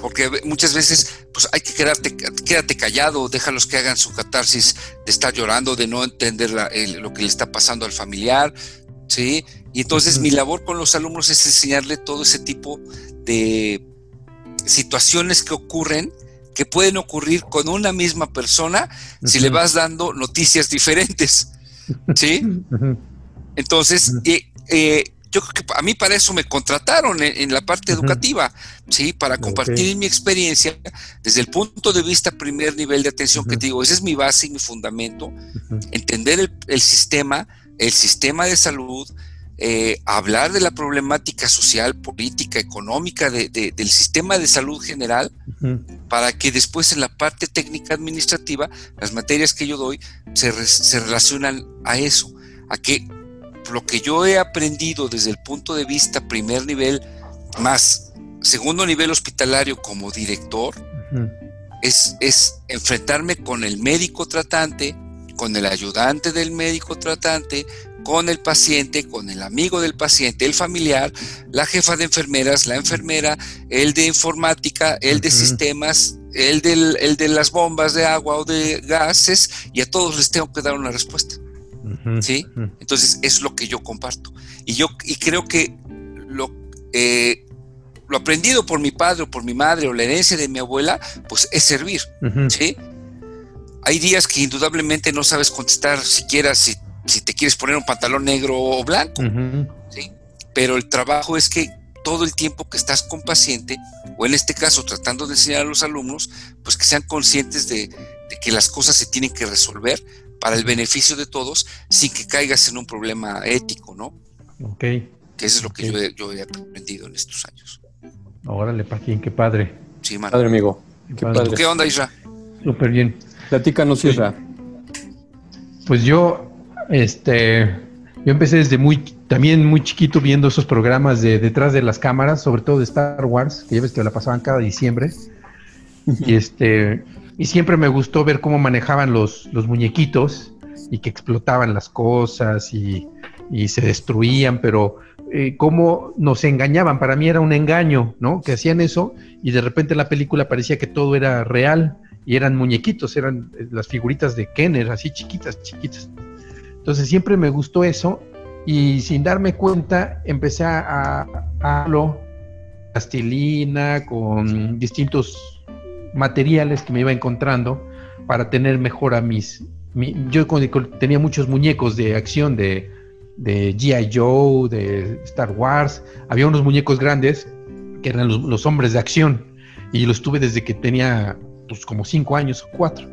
C: porque muchas veces pues hay que quedarte, quédate callado, déjalos que hagan su catarsis de estar llorando, de no entender lo que le está pasando al familiar, ¿sí? Y entonces mi labor con los alumnos es enseñarle todo ese tipo de situaciones que ocurren, que pueden ocurrir con una misma persona si le vas dando noticias diferentes, ¿sí? Entonces, eh, yo creo que a mí para eso me contrataron en, la parte educativa, ¿sí? Para compartir mi experiencia desde el punto de vista primer nivel de atención que te digo, ese es mi base y mi fundamento, entender el, sistema, el sistema de salud, eh, hablar de la problemática social, política, económica del sistema de salud general, para que después en la parte técnica administrativa, las materias que yo doy se, se relacionan a eso, a que lo que yo he aprendido desde el punto de vista primer nivel más segundo nivel hospitalario como director es, es enfrentarme con el médico tratante, con el ayudante del médico tratante, con el paciente, con el amigo del paciente, el familiar, la jefa de enfermeras, la enfermera, el de informática, el de sistemas, el, del, el de las bombas de agua o de gases, y a todos les tengo que dar una respuesta. ¿Sí? Entonces es lo que yo comparto. Y yo y creo que lo, eh, lo aprendido por mi padre o por mi madre o la herencia de mi abuela, pues es servir. ¿Sí? Hay días que indudablemente no sabes contestar siquiera si, si te quieres poner un pantalón negro o blanco. ¿sí? Pero el trabajo es que todo el tiempo que estás con paciente, o en este caso tratando de enseñar a los alumnos, pues que sean conscientes de, de que las cosas se tienen que resolver para el beneficio de todos sin que caigas en un problema ético, ¿no?
A: Ok.
C: Que eso es lo que yo, he, aprendido en estos años.
A: Órale, Paquín, qué padre.
B: Sí, Padre, amigo.
C: Qué, padre. ¿Qué onda, Isra?
A: Súper bien.
B: Platícanos, Isra.
A: Pues yo, este, yo empecé desde muy, también muy chiquito viendo esos programas de detrás de las cámaras, sobre todo de Star Wars, que ya ves que la pasaban cada diciembre. y este, y siempre me gustó ver cómo manejaban los, los muñequitos y que explotaban las cosas y, se destruían, pero eh, cómo nos engañaban. Para mí era un engaño, ¿no? Que hacían eso y de repente en la película parecía que todo era real y eran muñequitos, eran eh, las figuritas de Kenner, así chiquitas, chiquitas. Entonces siempre me gustó eso y sin darme cuenta empecé a, a plastilina con distintos materiales que me iba encontrando para tener mejor a mis... yo tenía muchos muñecos de acción de, de G.I. Joe, de Star Wars. Había unos muñecos grandes que eran los, hombres de acción y los tuve desde que tenía pues como cinco años o cuatro.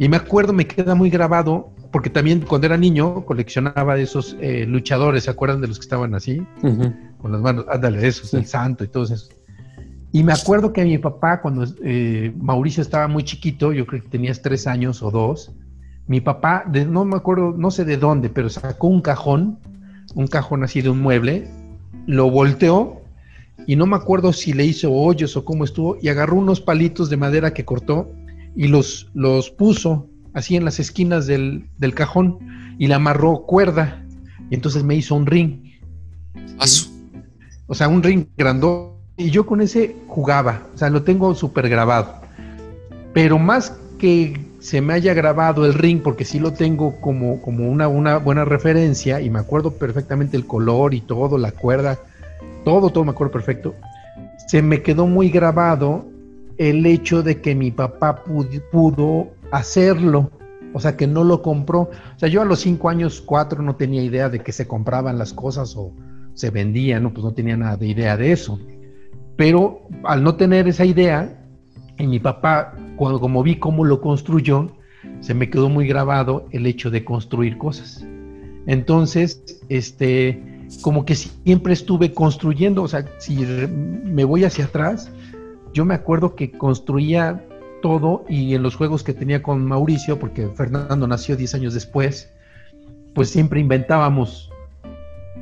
A: Y me acuerdo, me queda muy grabado, porque también cuando era niño coleccionaba esos eh, luchadores, ¿se acuerdan de los que estaban así? Con las manos, ándale, esos, el santo y todos esos. Y me acuerdo que mi papá, cuando eh, Mauricio estaba muy chiquito, yo creo que tenías tres años o dos, mi papá, no me acuerdo, no sé de dónde, pero sacó un cajón, un cajón así de un mueble, lo volteó y no me acuerdo si le hizo hoyos o cómo estuvo, y agarró unos palitos de madera que cortó y los, los puso así en las esquinas del, del cajón y le amarró cuerda y entonces me hizo un ring. O sea, un ring grandote y yo con ese jugaba, o sea, lo tengo súper grabado. Pero más que se me haya grabado el ring, porque sí lo tengo como, como una, una buena referencia y me acuerdo perfectamente el color y todo, la cuerda, todo, todo me acuerdo perfecto. Se me quedó muy grabado el hecho de que mi papá pudo hacerlo, o sea, que no lo compró. O sea, yo a los cinco años, cuatro, no tenía idea de que se compraban las cosas o se vendían, ¿no? Pues no tenía nada de idea de eso. Pero al no tener esa idea, y mi papá, cuando como vi cómo lo construyó, se me quedó muy grabado el hecho de construir cosas. Entonces, este, como que siempre estuve construyendo, o sea, si me voy hacia atrás, yo me acuerdo que construía todo y en los juegos que tenía con Mauricio, porque Fernando nació 10 años después, pues siempre inventábamos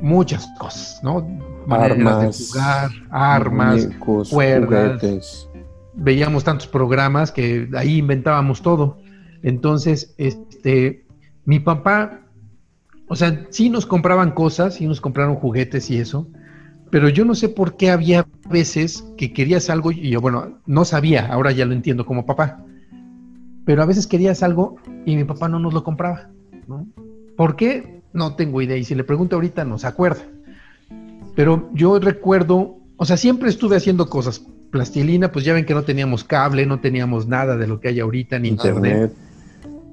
A: muchas cosas, ¿no?
B: armas,
A: de jugar, armas, cuerdas. Veíamos tantos programas que ahí inventábamos todo. Entonces, este, mi papá, o sea, sí nos compraban cosas, sí nos compraron juguetes y eso, pero yo no sé por qué había veces que querías algo y yo, bueno, no sabía, ahora ya lo entiendo como papá, pero a veces querías algo y mi papá no nos lo compraba, ¿no? ¿Por qué? No tengo idea y si le pregunto ahorita no se acuerda. Pero yo recuerdo, o sea, siempre estuve haciendo cosas. Plastilina, pues ya ven que no teníamos cable, no teníamos nada de lo que hay ahorita, ni internet.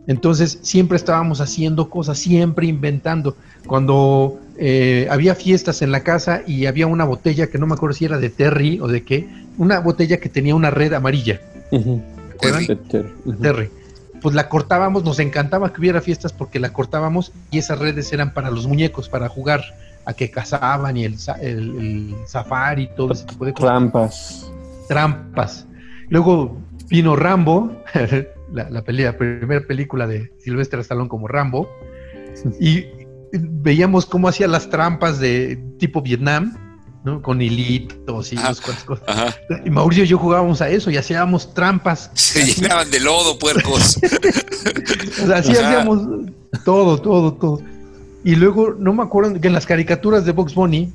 A: Entonces siempre estábamos haciendo cosas, siempre inventando. Cuando eh, había fiestas en la casa y había una botella que no me acuerdo si era de Terry o de qué, una botella que tenía una red amarilla. Terry. Pues la cortábamos, nos encantaba que hubiera fiestas porque la cortábamos y esas redes eran para los muñecos, para jugar a que cazaban y el, el, safari y todo ese tipo de
B: cosas. Trampas.
A: Trampas. Luego vino Rambo, la, la, primera película de Silvestre Stallone como Rambo, y veíamos cómo hacía las trampas de tipo Vietnam, ¿no? Con hilitos y cosas. Y Mauricio y yo jugábamos a eso y hacíamos trampas.
C: Se llenaban de lodo, puercos.
A: así hacíamos todo, todo, todo. Y luego, no me acuerdo que en las caricaturas de Box Bunny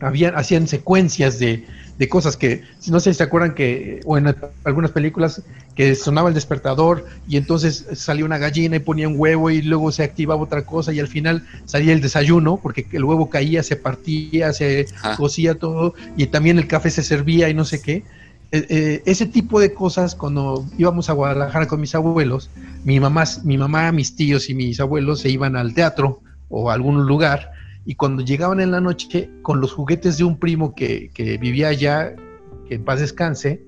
A: habían, hacían secuencias de, de cosas que, no sé si se acuerdan que, o en algunas películas, que sonaba el despertador y entonces salía una gallina y ponía un huevo y luego se activaba otra cosa y al final salía el desayuno porque el huevo caía, se partía, se cocía todo y también el café se servía y no sé qué. Eh, eh, ese tipo de cosas cuando íbamos a Guadalajara con mis abuelos, mi mamá, mi mamá, mis tíos y mis abuelos se iban al teatro o a algún lugar y cuando llegaban en la noche con los juguetes de un primo que, vivía allá, que en paz descanse,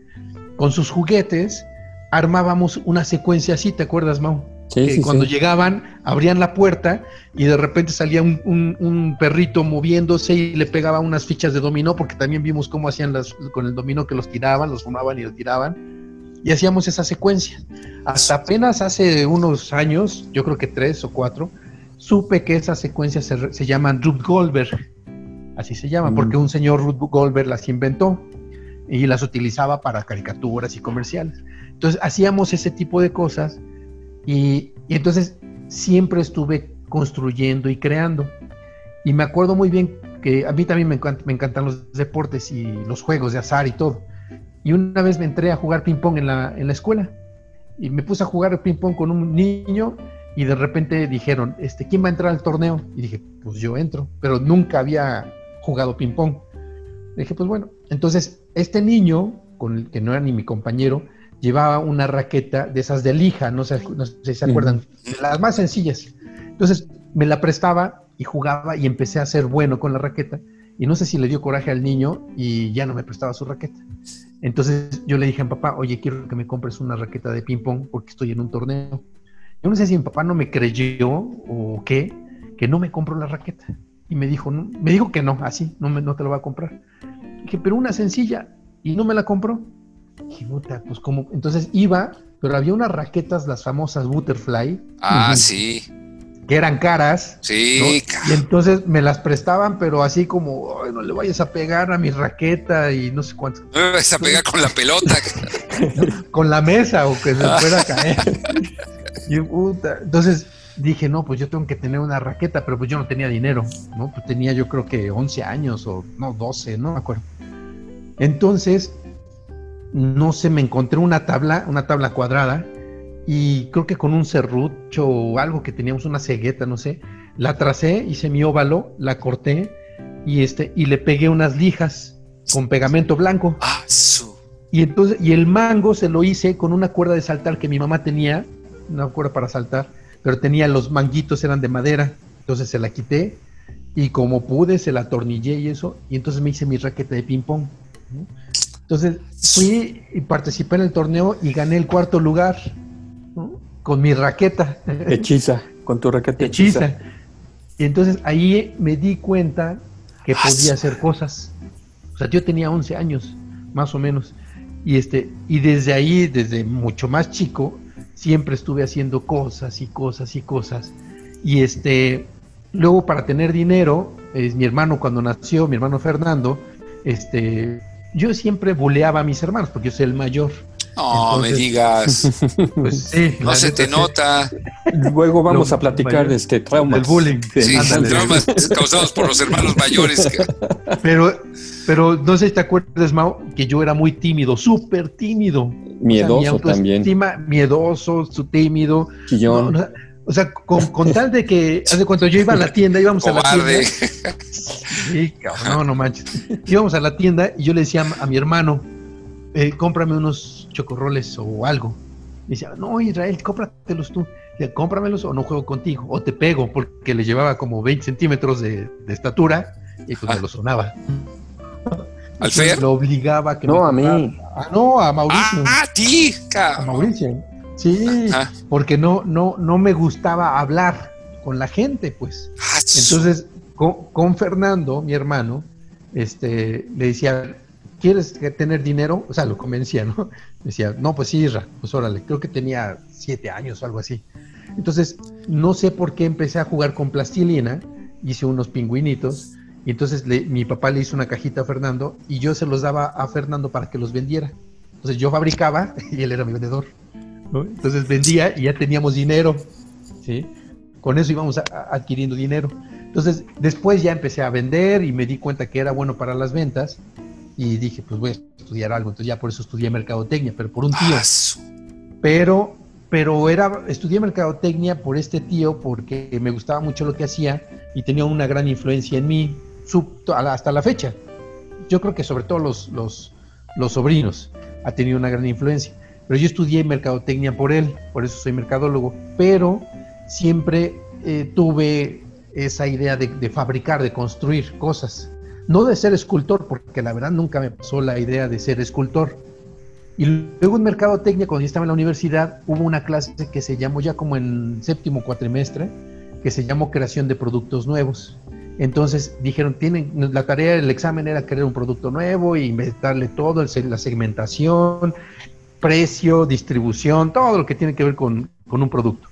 A: con sus juguetes armábamos una secuencia así, ¿te acuerdas, Mau? que cuando llegaban, abrían la puerta y de repente salía un, perrito moviéndose y le pegaba unas fichas de dominó, porque también vimos cómo hacían las, con el dominó que los tiraban, los fumaban y los tiraban. Y hacíamos esa secuencia. Hasta apenas hace unos años, yo creo que tres o cuatro, supe que esas secuencias se, se llaman Ruth Goldberg, así se llama, porque mm. un señor Ruth Goldberg las inventó y las utilizaba para caricaturas y comerciales. Entonces hacíamos ese tipo de cosas y, entonces siempre estuve construyendo y creando. Y me acuerdo muy bien que a mí también me, me encantan los deportes y los juegos de azar y todo. Y una vez me entré a jugar ping pong en la, en la escuela y me puse a jugar ping pong con un niño y de repente dijeron, este, ¿quién va a entrar al torneo? Y dije, pues yo entro, pero nunca había jugado ping pong. Dije, pues bueno, entonces este niño, con el que no era ni mi compañero, llevaba una raqueta de esas de lija, no sé, no sé si se acuerdan, las más sencillas. Entonces me la prestaba y jugaba y empecé a ser bueno con la raqueta. Y no sé si le dio coraje al niño y ya no me prestaba su raqueta. Entonces yo le dije a papá, oye, quiero que me compres una raqueta de ping pong porque estoy en un torneo. Yo no sé si mi papá no me creyó o qué, que no me compró la raqueta. Y me dijo, no, me dijo que no, así, no, me, no te lo va a comprar. Dije, pero una sencilla, y no me la compró. Dije, puta, pues como, entonces iba, pero había unas raquetas, las famosas Butterfly.
C: Ah, sí.
A: Que eran caras.
C: Sí,
A: Y entonces me las prestaban, pero así como, Ay, no le vayas a pegar a mi raqueta y no sé cuánto.
C: No me vayas a pegar con la pelota.
A: con la mesa o que se pueda caer. Y, entonces dije, no, pues yo tengo que tener una raqueta, pero pues yo no tenía dinero, ¿no? Pues tenía yo creo que 11 años o no, 12, no me acuerdo. Entonces, no sé, me encontré una tabla, una tabla cuadrada y creo que con un serrucho o algo que teníamos una cegueta, no sé, la tracé, hice mi óvalo, la corté y este y le pegué unas lijas con pegamento blanco.
C: Ah, su.
A: Y entonces y el mango se lo hice con una cuerda de saltar que mi mamá tenía una cuerda para saltar, pero tenía los manguitos, eran de madera, entonces se la quité y como pude se la atornillé y eso, y entonces me hice mi raqueta de ping pong. Entonces fui y participé en el torneo y gané el cuarto lugar con mi raqueta.
B: Hechiza, con tu raqueta
A: hechiza. Y entonces ahí me di cuenta que ah, podía hacer cosas. O sea, yo tenía 11 años, más o menos. Y, este, y desde ahí, desde mucho más chico, siempre estuve haciendo cosas y cosas y cosas. Y este, luego para tener dinero, es mi hermano cuando nació, mi hermano Fernando, este, yo siempre buleaba a mis hermanos porque yo soy el mayor.
C: No me digas. Pues sí, no se te nota.
B: Luego vamos a platicar de este trauma.
A: El bullying.
C: Sí, traumas causados por los hermanos mayores.
A: Pero, pero no sé si te acuerdas, Mau, que yo era muy tímido, súper tímido.
B: Miedoso también.
A: Miedoso, su tímido.
B: Chillón.
A: o sea, con, tal de que, hace cuando yo iba a la tienda, íbamos a la tienda. Sí, cabrón, no, no manches. Íbamos a la tienda y yo le decía a mi hermano, eh, cómprame unos chocorroles o algo. Y decía, no, Israel, cómpratelos tú. Decía, cómpramelos o no juego contigo, o te pego, porque le llevaba como 20 centímetros de, estatura y pues me lo sonaba.
C: ¿Al Fer?
A: Lo obligaba a que
B: No, a mí.
A: Ah, no, a Mauricio.
C: Ah, a ti,
A: A Mauricio. Sí, porque no, no, no me gustaba hablar con la gente, pues. Ah, Entonces, con, con Fernando, mi hermano, este, le decía, ¿quieres tener dinero? O sea, lo convencía, ¿no? Decía, no, pues sí, Isra, pues órale, creo que tenía siete años o algo así. Entonces, no sé por qué empecé a jugar con plastilina, hice unos pingüinitos, y entonces mi papá le hizo una cajita a Fernando y yo se los daba a Fernando para que los vendiera. Entonces yo fabricaba y él era mi vendedor. Entonces vendía y ya teníamos dinero. ¿sí? Con eso íbamos adquiriendo dinero. Entonces después ya empecé a vender y me di cuenta que era bueno para las ventas y dije, pues voy a estudiar algo. Entonces ya por eso estudié mercadotecnia, pero por un tío. Pero, pero era, estudié mercadotecnia por este tío porque me gustaba mucho lo que hacía y tenía una gran influencia en mí hasta la fecha. Yo creo que sobre todo los, los, los sobrinos ha tenido una gran influencia. Pero yo estudié mercadotecnia por él, por eso soy mercadólogo. Pero siempre eh, tuve esa idea de, de, fabricar, de construir cosas. No de ser escultor, porque la verdad nunca me pasó la idea de ser escultor. Y luego en Mercadotecnia, cuando yo estaba en la universidad, hubo una clase que se llamó ya como en séptimo cuatrimestre, que se llamó creación de productos nuevos. Entonces dijeron, tienen, la tarea del examen era crear un producto nuevo e inventarle todo, la segmentación, precio, distribución, todo lo que tiene que ver con, con un producto.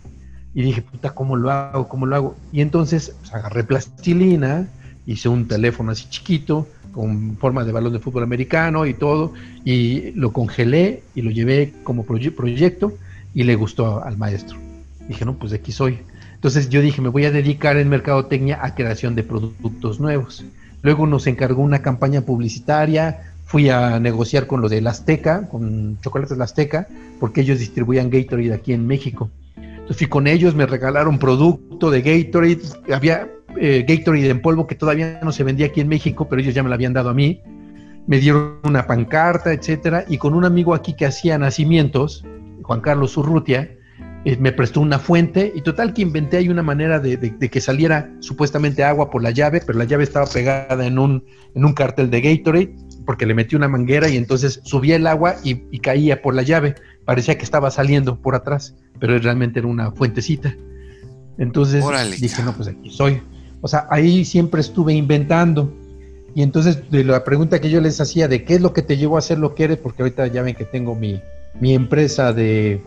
A: Y dije, puta, ¿cómo lo hago? ¿Cómo lo hago? Y entonces pues, agarré plastilina, hice un teléfono así chiquito, con forma de balón de fútbol americano y todo, y lo congelé y lo llevé como proyecto y le gustó al maestro. Dije, no, pues de aquí soy. Entonces yo dije, me voy a dedicar en mercadotecnia a creación de productos nuevos. Luego nos encargó una campaña publicitaria, fui a negociar con lo de la Azteca, con Chocolates La Azteca, porque ellos distribuían Gatorade aquí en México. Entonces fui con ellos, me regalaron producto de Gatorade, había eh, Gatorade en polvo que todavía no se vendía aquí en México, pero ellos ya me lo habían dado a mí. Me dieron una pancarta, etcétera, y con un amigo aquí que hacía nacimientos, Juan Carlos Urrutia, eh, me prestó una fuente y total que inventé ahí una manera de, que saliera supuestamente agua por la llave, pero la llave estaba pegada en un, en un cartel de Gatorade porque le metí una manguera y entonces subía el agua y, caía por la llave. Parecía que estaba saliendo por atrás, pero realmente era una fuentecita. Entonces dije, no, pues aquí soy. O sea, ahí siempre estuve inventando. Y entonces, de la pregunta que yo les hacía de qué es lo que te llevó a hacer lo que eres, porque ahorita ya ven que tengo mi, empresa de,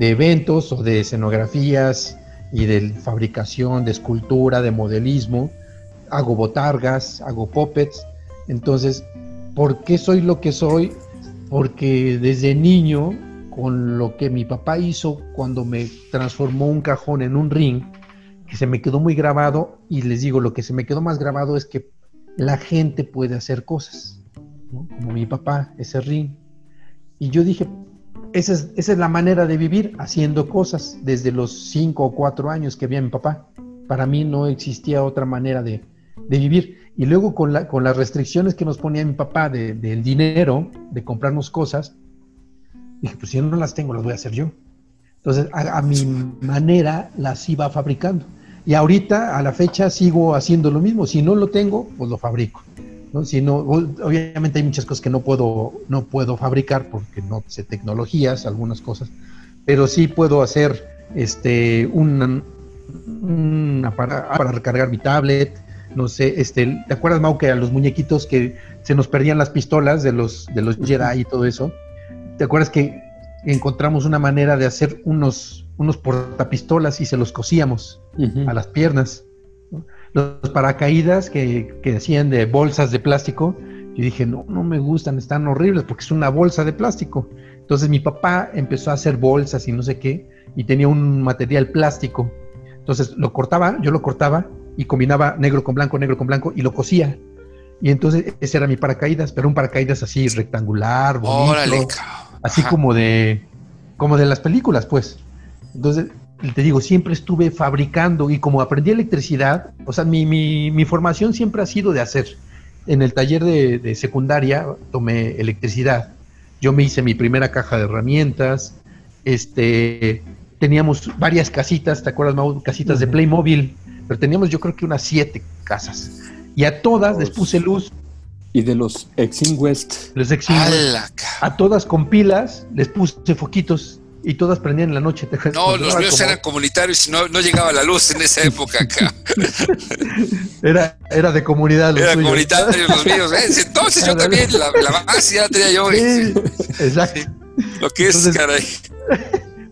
A: eventos o de escenografías y de fabricación, de escultura, de modelismo. Hago botargas, hago puppets. Entonces, ¿por qué soy lo que soy? Porque desde niño, con lo que mi papá hizo cuando me transformó un cajón en un ring, que se me quedó muy grabado y les digo, lo que se me quedó más grabado es que la gente puede hacer cosas, como mi papá, ese ring. Y yo dije, esa es, esa es la manera de vivir, haciendo cosas desde los cinco o cuatro años que había mi papá. Para mí no existía otra manera de, de vivir. Y luego con, la, con las restricciones que nos ponía mi papá del dinero, de comprarnos cosas, dije, pues si no las tengo, las voy a hacer yo. Entonces, a, mi manera las iba fabricando. Y ahorita, a la fecha, sigo haciendo lo mismo. Si no lo tengo, pues lo fabrico. ¿no? Si no, obviamente hay muchas cosas que no puedo, no puedo fabricar porque no sé tecnologías, algunas cosas, pero sí puedo hacer este un, para, para, recargar mi tablet. No sé, este, ¿te acuerdas, Mau, que a los muñequitos que se nos perdían las pistolas de los, de los Jedi y todo eso? ¿Te acuerdas que encontramos una manera de hacer unos, unos portapistolas y se los cosíamos a las piernas. Los paracaídas que, que hacían de bolsas de plástico, yo dije, no, no me gustan, están horribles porque es una bolsa de plástico. Entonces mi papá empezó a hacer bolsas y no sé qué, y tenía un material plástico. Entonces lo cortaba, yo lo cortaba y combinaba negro con blanco, negro con blanco y lo cosía. Y entonces ese era mi paracaídas, pero un paracaídas así rectangular, bonito, así como de como de las películas, pues. Entonces, te digo, siempre estuve fabricando y como aprendí electricidad, o sea, mi, mi, mi formación siempre ha sido de hacer. En el taller de, de secundaria tomé electricidad yo me hice mi primera caja de herramientas, este, teníamos varias casitas, ¿te acuerdas, Mau? Casitas de Playmobil, pero teníamos yo creo que unas siete casas. Y a todas les puse luz.
B: Y de los Exim West.
A: Los Exim West. A todas con pilas les puse foquitos y todas prendían en la noche.
C: No, los míos eran comunitarios y no, no, llegaba la luz en esa época acá.
A: era, era de comunidad.
C: Los era comunitario los míos. ¿eh? Entonces yo también, la, la base ya tenía yo. Sí,
A: exacto.
C: Lo que es, caray.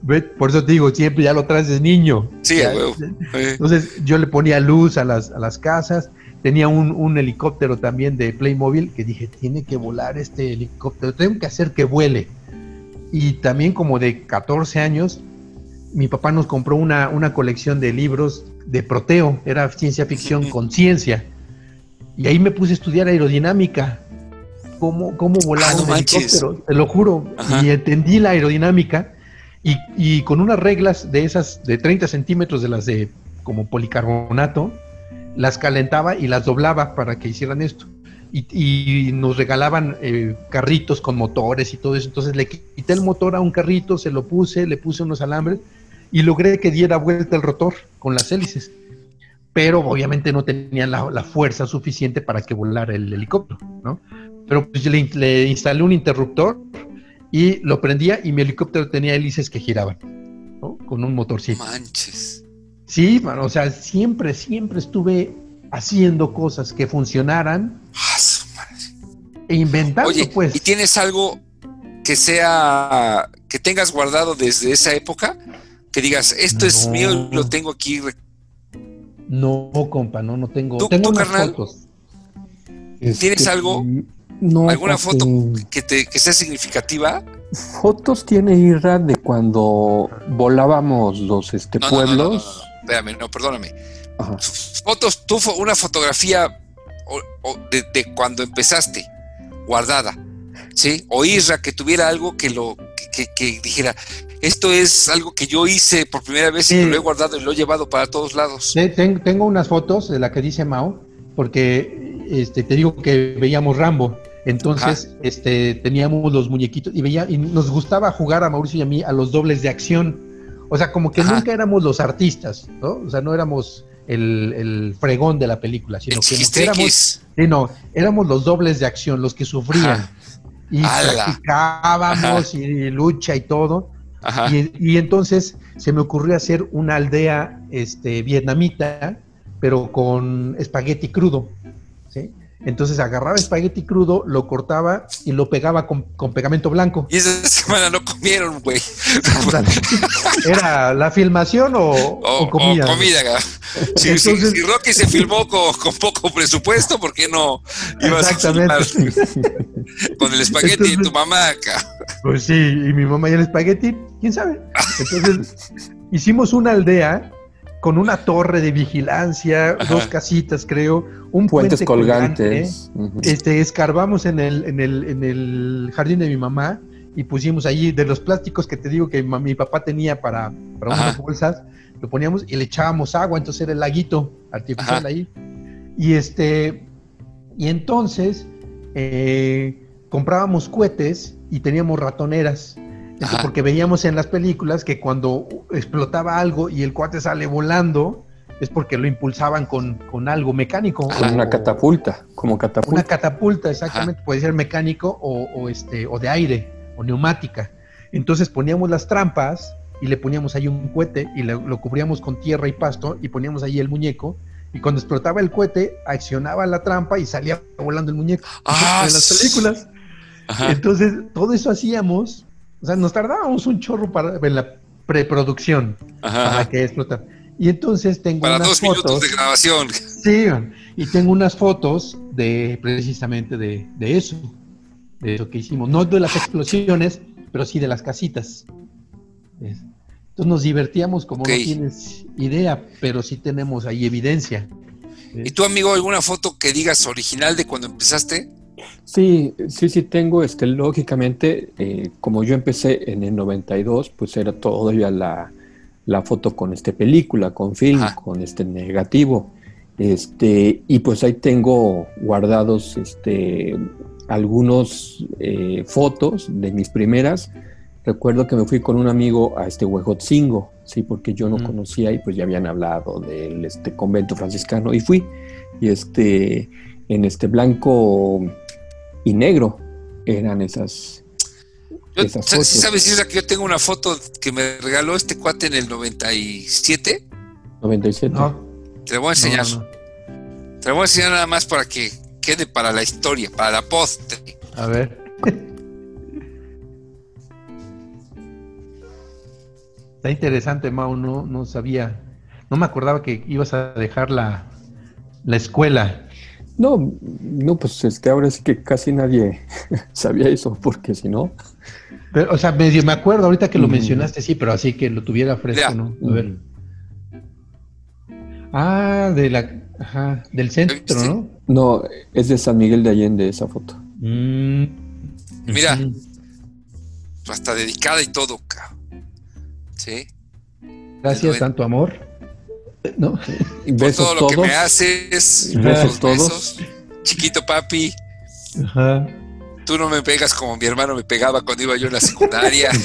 A: Por eso te digo, siempre ya lo traes de niño.
C: Sí, huevo.
A: Entonces yo le ponía luz a las, a las casas. Tenía un, un, helicóptero también de Playmobil que dije, tiene que volar este helicóptero, tengo que hacer que vuele y también como de 14 años, mi papá nos compró una, una colección de libros de proteo, era ciencia ficción con ciencia. Y ahí me puse a estudiar aerodinámica, cómo, cómo volar ah, un helicóptero, te lo juro. Y entendí la aerodinámica y, y, con unas reglas de esas de 30 centímetros de las de como policarbonato, las calentaba y las doblaba para que hicieran esto y, nos regalaban eh, carritos con motores y todo eso. Entonces le quité el motor a un carrito, se lo puse, le puse unos alambres y logré que diera vuelta el rotor con las hélices. Pero obviamente no tenía la, fuerza suficiente para que volara el helicóptero, ¿no? Pero pues le, instalé un interruptor y lo prendía y mi helicóptero tenía hélices que giraban. Con un motorcito.
C: Manches.
A: Sí, o sea, siempre, siempre estuve haciendo cosas que funcionaran ah, e inventando, Oye, pues.
C: ¿Y tienes algo que sea que tengas guardado desde esa época? Que digas, esto es mío y lo tengo aquí.
A: No, compa, no, no tengo. tengo unas fotos.
C: ¿Tienes este, algo? No, ¿Alguna foto que, te, que sea significativa?
B: Fotos tiene Irra de cuando volábamos los este, pueblos.
C: No, Espérame, no, perdóname Fotos, tú, una fotografía de, cuando empezaste, guardada, ¿sí? O Isra, que tuviera algo que lo que, dijera, esto es algo que yo hice por primera vez y lo he guardado y lo he llevado para todos lados.
A: tengo unas fotos de la que dice Mao, porque este, te digo que veíamos Rambo. Entonces, este, teníamos los muñequitos y veía, y nos gustaba jugar a Mauricio y a mí a los dobles de acción. O sea, como que nunca éramos los artistas, ¿no? O sea, no éramos el, fregón de la película, sino que éramos, no, éramos los dobles de acción, los que sufrían. Y practicábamos y lucha y todo. Y, entonces se me ocurrió hacer una aldea este, vietnamita, pero con espagueti crudo. Entonces agarraba espagueti crudo, lo cortaba y lo pegaba con, pegamento blanco.
C: Y esa semana no comieron, güey.
A: ¿Era la filmación o, comida?
C: comida, si, si, Rocky se filmó con, poco presupuesto, ¿por qué no ibas a filmar con el espagueti de tu mamá acá?
A: Pues sí, y mi mamá y el espagueti, quién sabe. Entonces hicimos una aldea con una torre de vigilancia, dos casitas, creo, un
B: puentes colgantes.
A: Este, escarbamos en el, en, el, en el jardín de mi mamá y pusimos allí de los plásticos que te digo que mi, papá tenía para, para unas bolsas, lo poníamos y le echábamos agua, entonces era el laguito artificial ahí. Y este, y entonces eh, comprábamos cohetes y teníamos ratoneras porque veíamos en las películas que cuando explotaba algo y el cuate sale volando, es porque lo impulsaban con, algo mecánico.
B: Con una catapulta, como catapulta.
A: Una catapulta, exactamente, puede ser mecánico o, este, o de aire, o neumática. Entonces poníamos las trampas y le poníamos ahí un cohete y lo, cubríamos con tierra y pasto y poníamos ahí el muñeco. Y cuando explotaba el cohete, accionaba la trampa y salía volando el muñeco. Ah, en las películas. Entonces, todo eso hacíamos o sea, nos tardábamos un chorro para, en la preproducción para que explotara. Y entonces tengo
C: para dos fotos, minutos de grabación.
A: Sí, y tengo unas fotos de precisamente de, eso, de eso que hicimos. No de las explosiones, pero sí de las casitas. Entonces nos divertíamos como no tienes idea, pero sí tenemos ahí evidencia.
C: ¿Y tú, amigo, alguna foto que digas original de cuando empezaste?
B: Sí, sí, sí tengo, este, lógicamente, eh, como yo empecé en el 92, pues era todavía la, la foto con este película, con film, con este negativo. Este, y pues ahí tengo guardados este, algunos eh, fotos de mis primeras. Recuerdo que me fui con un amigo a este Huejotzingo, sí, porque yo no conocía y pues ya habían hablado del este convento franciscano y fui. Y este, en este blanco y negro eran esas,
C: esas fotos. ¿Sabes, Isra, que yo tengo una foto que me regaló este cuate en el 97?
B: 97.
C: Te la voy a enseñar. Te la voy a enseñar nada más para que quede para la historia, para la post.
A: A ver. Está interesante, Mau, no, no sabía, no me acordaba que ibas a dejar la, la escuela.
B: No, no, pues este, ahora sí que casi nadie sabía eso, porque si no.
A: Pero, o sea, me, me acuerdo ahorita que lo mm. mencionaste, sí, pero así que lo tuviera fresco, ¿no? A ver. Ah, de la, ajá, del centro, ¿no?
B: No, es de San Miguel de Allende esa foto.
C: Mm. Mira, hasta dedicada y todo, cabrón. Sí.
A: Gracias, tanto amor. ¿No?
C: Por todo lo que me haces.
B: Besos todos.
C: Chiquito papi. Ajá. Tú no me pegas como mi hermano me pegaba cuando iba yo en la secundaria.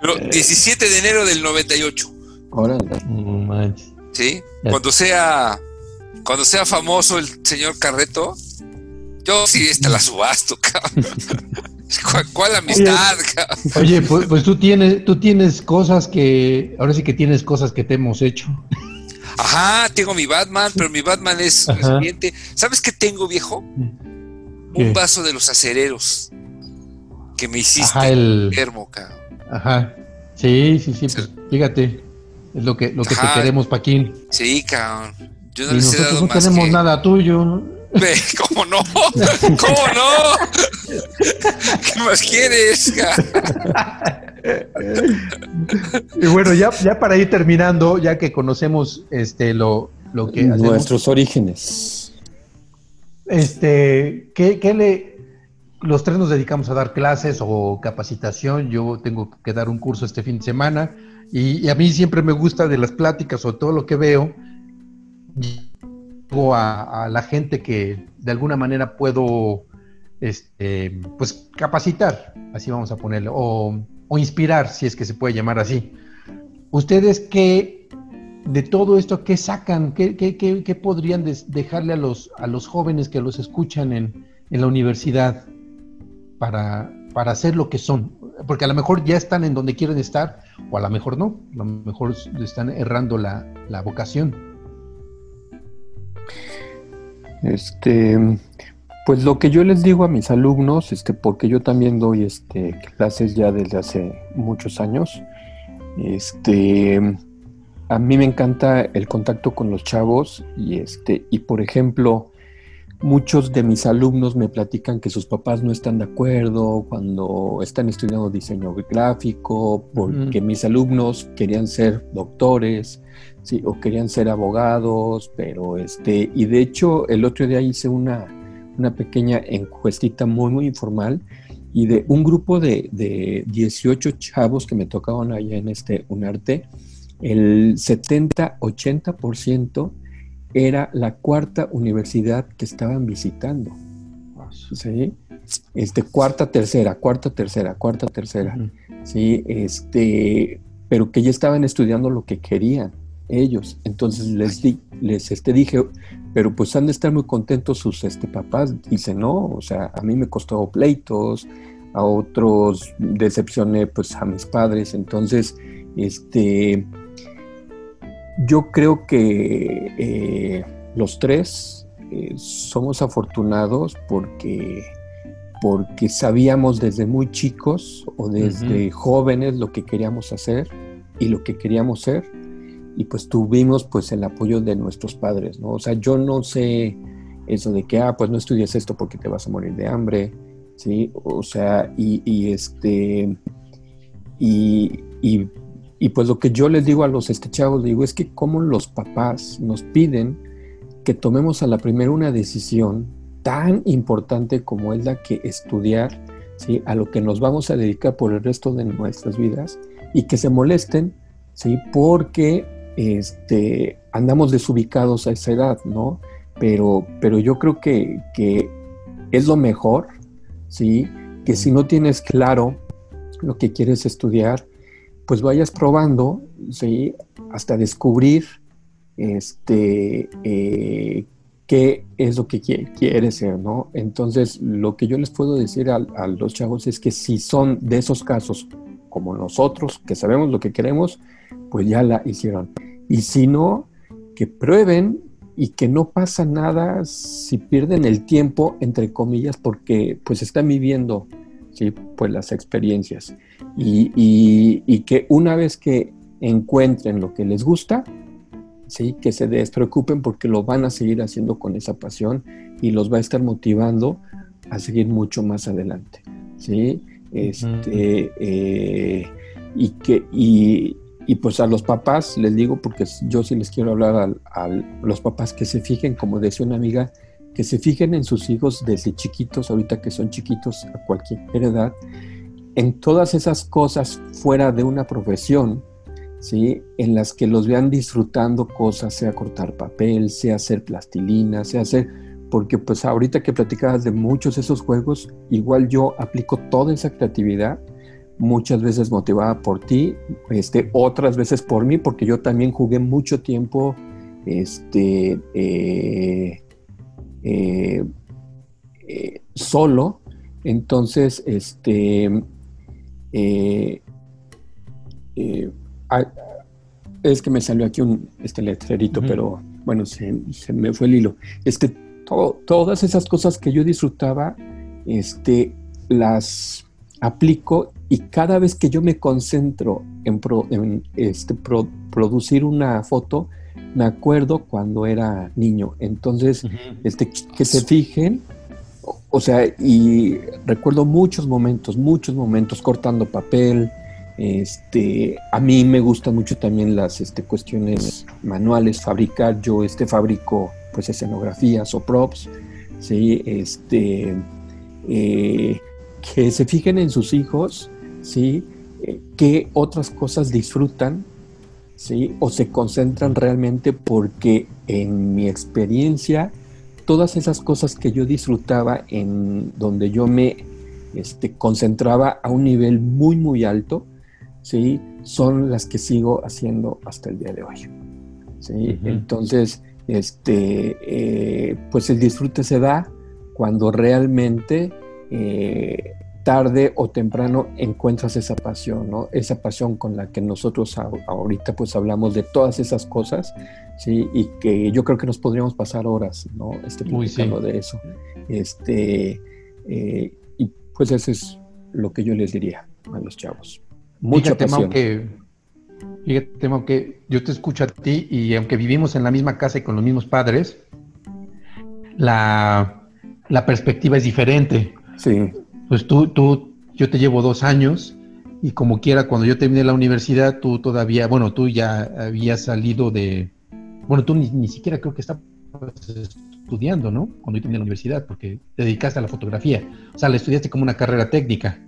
C: Pero 17 de enero del 98. Sí, cuando sea cuando sea famoso el señor Carreto, yo sí esta la subasto, cabrón. ¿Cuál, amistad?
A: Oye, pues, pues, tú tienes, tú tienes cosas que, ahora sí que tienes cosas que te hemos hecho.
C: Ajá, tengo mi Batman, pero mi Batman es reciente. ¿Sabes qué tengo, viejo? Un vaso de los acereros que me hiciste Ajá, el... cabrón.
A: Ajá. Sí, sí, sí, pues, fíjate. Es lo que, lo que te queremos, Paquín.
C: Sí, cabrón.
A: Yo no y nosotros no tenemos nada tuyo.
C: ¿Cómo no? ¿Cómo no? ¿Qué más quieres?
A: y bueno, ya, ya para ir terminando, ya que conocemos este lo, lo que
B: nuestros orígenes.
A: Este, ¿qué, ¿qué, le los tres nos dedicamos a dar clases o capacitación? Yo tengo que dar un curso este fin de semana y, a mí siempre me gusta de las pláticas o todo lo que veo, a, la gente que de alguna manera puedo este, pues capacitar, así vamos a ponerlo, o, inspirar, si es que se puede llamar así. ¿Ustedes qué, de todo esto, qué sacan? ¿Qué, qué, podrían dejarle a los, a los jóvenes que los escuchan en, en la universidad para, para hacer lo que son? porque a lo mejor ya están en donde quieren estar, o a lo mejor no, a lo mejor están errando la, vocación.
B: Este, pues lo que yo les digo a mis alumnos, este, porque yo también doy este, clases ya desde hace muchos años, este, a mí me encanta el contacto con los chavos y este, y por ejemplo, Muchos de mis alumnos me platican que sus papás no están de acuerdo cuando están estudiando diseño gráfico, porque mis alumnos querían ser doctores, sí, o querían ser abogados, pero este, y de hecho el otro día hice una, una pequeña encuestita muy, muy informal y de un grupo de, de 18 chavos que me tocaban allá en este UNARTE, el 70-80% era la cuarta universidad que estaban visitando. ¿Sí? Este, cuarta, tercera, cuarta, tercera, cuarta, tercera. Sí, este, pero que ya estaban estudiando lo que querían ellos. Entonces les, di, les este, dije, pero pues han de estar muy contentos sus este, papás. Dice, no, o sea, a mí me costó pleitos, a otros decepcioné pues a mis padres. Entonces, este, yo creo que eh, los tres eh, somos afortunados porque, porque sabíamos desde muy chicos o desde jóvenes lo que queríamos hacer y lo que queríamos ser y pues tuvimos pues el apoyo de nuestros padres, ¿no? O sea, yo no sé eso de que, ah, pues no estudias esto porque te vas a morir de hambre, ¿sí? O sea, y, este, y, y, pues lo que yo les digo a los este chavos, digo, es que como los papás nos piden que tomemos a la primera una decisión tan importante como es la que estudiar, ¿sí? A lo que nos vamos a dedicar por el resto de nuestras vidas y que se molesten, ¿sí? Porque este, andamos desubicados a esa edad, ¿no? Pero, pero yo creo que, que es lo mejor, ¿sí? Que si no tienes claro lo que quieres estudiar, pues vayas probando, ¿sí? Hasta descubrir este, eh, qué es lo que quieres ser, ¿no? Entonces, lo que yo les puedo decir a, a, los chavos es que si son de esos casos, como nosotros, que sabemos lo que queremos, pues ya la hicieron. Y si no, que prueben y que no pasa nada si pierden el tiempo, entre comillas, porque pues están viviendo ¿sí? pues las experiencias. Y, y, que una vez que encuentren lo que les gusta, ¿sí? que se despreocupen porque lo van a seguir haciendo con esa pasión y los va a estar motivando a seguir mucho más adelante. ¿sí? Este, eh, y, que, y, y pues a los papás les digo, porque yo sí les quiero hablar a, los papás que se fijen, como decía una amiga, que se fijen en sus hijos desde chiquitos, ahorita que son chiquitos a cualquier edad, en todas esas cosas fuera de una profesión, ¿sí? En las que los vean disfrutando cosas, sea cortar papel, sea hacer plastilina, sea hacer... Porque pues ahorita que platicabas de muchos de esos juegos, igual yo aplico toda esa creatividad muchas veces motivada por ti, este, otras veces por mí, porque yo también jugué mucho tiempo este, eh, eh, eh, solo. Entonces, este, es que me salió aquí un este letrerito, pero bueno, se, se, me fue el hilo. Este, todas esas cosas que yo disfrutaba, este, las aplico y cada vez que yo me concentro en, este, producir una foto, me acuerdo cuando era niño. Entonces, este, que se fijen, o, sea, y recuerdo muchos momentos, muchos momentos cortando papel. Este, a mí me gustan mucho también las este, cuestiones manuales, fabricar. Yo este, fabrico pues escenografías o props, ¿sí? Este, eh, que se fijen en sus hijos, ¿sí? Eh, ¿Qué otras cosas disfrutan, ¿sí? O se concentran realmente porque en mi experiencia, todas esas cosas que yo disfrutaba en donde yo me este, concentraba a un nivel muy, muy alto, ¿sí? Son las que sigo haciendo hasta el día de hoy. ¿sí? Entonces, este, eh, pues el disfrute se da cuando realmente eh, tarde o temprano encuentras esa pasión, ¿no? Esa pasión con la que nosotros ahorita pues hablamos de todas esas cosas, ¿sí? Y que yo creo que nos podríamos pasar horas, ¿no? Este, platicando de eso. Este, eh, y pues eso es lo que yo les diría a los chavos.
A: Mucha fíjate, pasión. Que, fíjate, que yo te escucho a ti y aunque vivimos en la misma casa y con los mismos padres, la, la perspectiva es diferente.
B: Sí.
A: Pues tú, tú, yo te llevo dos años y como quiera, cuando yo terminé la universidad, tú todavía, bueno, tú ya habías salido de, bueno, tú ni, siquiera creo que estabas estudiando, ¿no? Cuando yo terminé la universidad, porque te dedicaste a la fotografía. O sea, la estudiaste como una carrera técnica.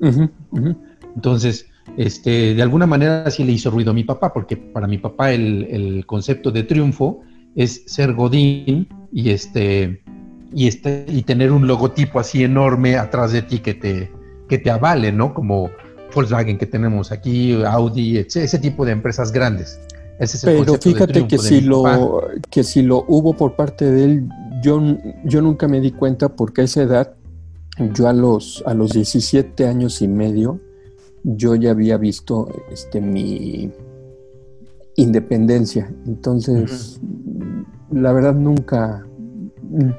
A: Entonces, este, de alguna manera sí le hizo ruido a mi papá, porque para mi papá el, el concepto de triunfo es ser Godín y este y, este, y tener un logotipo así enorme atrás de ti que te, que te avale, ¿no? Como Volkswagen que tenemos aquí, Audi, ese tipo de empresas grandes.
B: Pero fíjate que si, lo, que si lo hubo por parte de él, yo, yo nunca me di cuenta porque a esa edad, yo a los, a los 17 años y medio, yo ya había visto este, mi independencia. Entonces, la verdad nunca,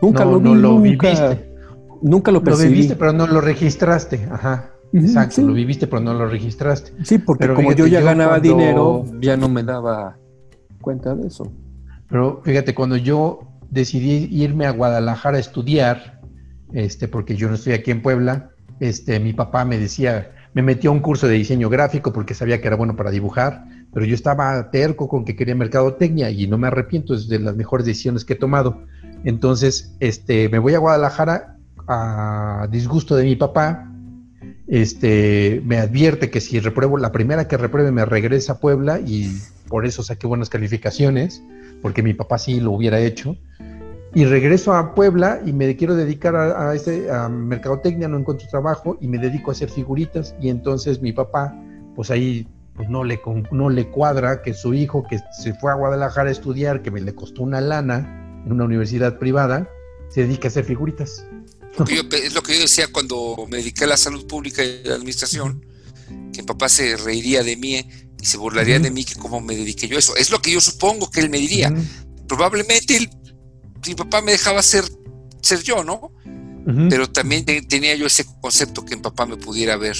B: Nunca lo vi, lo viviste. Nunca lo percibí.
A: Lo viviste, pero no lo registraste. Ajá. Exacto, lo viviste, pero no lo registraste.
B: Sí, porque como yo ya ganaba dinero, ya no me daba cuenta de eso.
A: Pero fíjate, cuando yo decidí irme a Guadalajara a estudiar, este, porque yo no estoy aquí en Puebla, este, mi papá me decía, me metió a un curso de diseño gráfico porque sabía que era bueno para dibujar, pero yo estaba terco con que quería mercadotecnia y no me arrepiento, es de las mejores decisiones que he tomado. Entonces, este, me voy a Guadalajara a disgusto de mi papá, este, me advierte que si repruebo, la primera que repruebe me regresa a Puebla y por eso saqué buenas calificaciones, porque mi papá sí lo hubiera hecho. Y regreso a Puebla y me quiero dedicar a, a, este, a mercadotecnia, no encuentro trabajo y me dedico a hacer figuritas. Y entonces mi papá, pues ahí pues no le, no le cuadra que su hijo que se fue a Guadalajara a estudiar, que me le costó una lana en una universidad privada, se dedica a hacer figuritas.
C: es lo que yo decía cuando me dediqué a la salud pública y a la administración, que mi papá se reiría de mí y se burlaría de mí que cómo me dediqué yo a eso. Es lo que yo supongo que él me diría. Probablemente él mi papá me dejaba ser, ser yo, ¿no? Pero también tenía yo ese concepto que mi papá me pudiera haber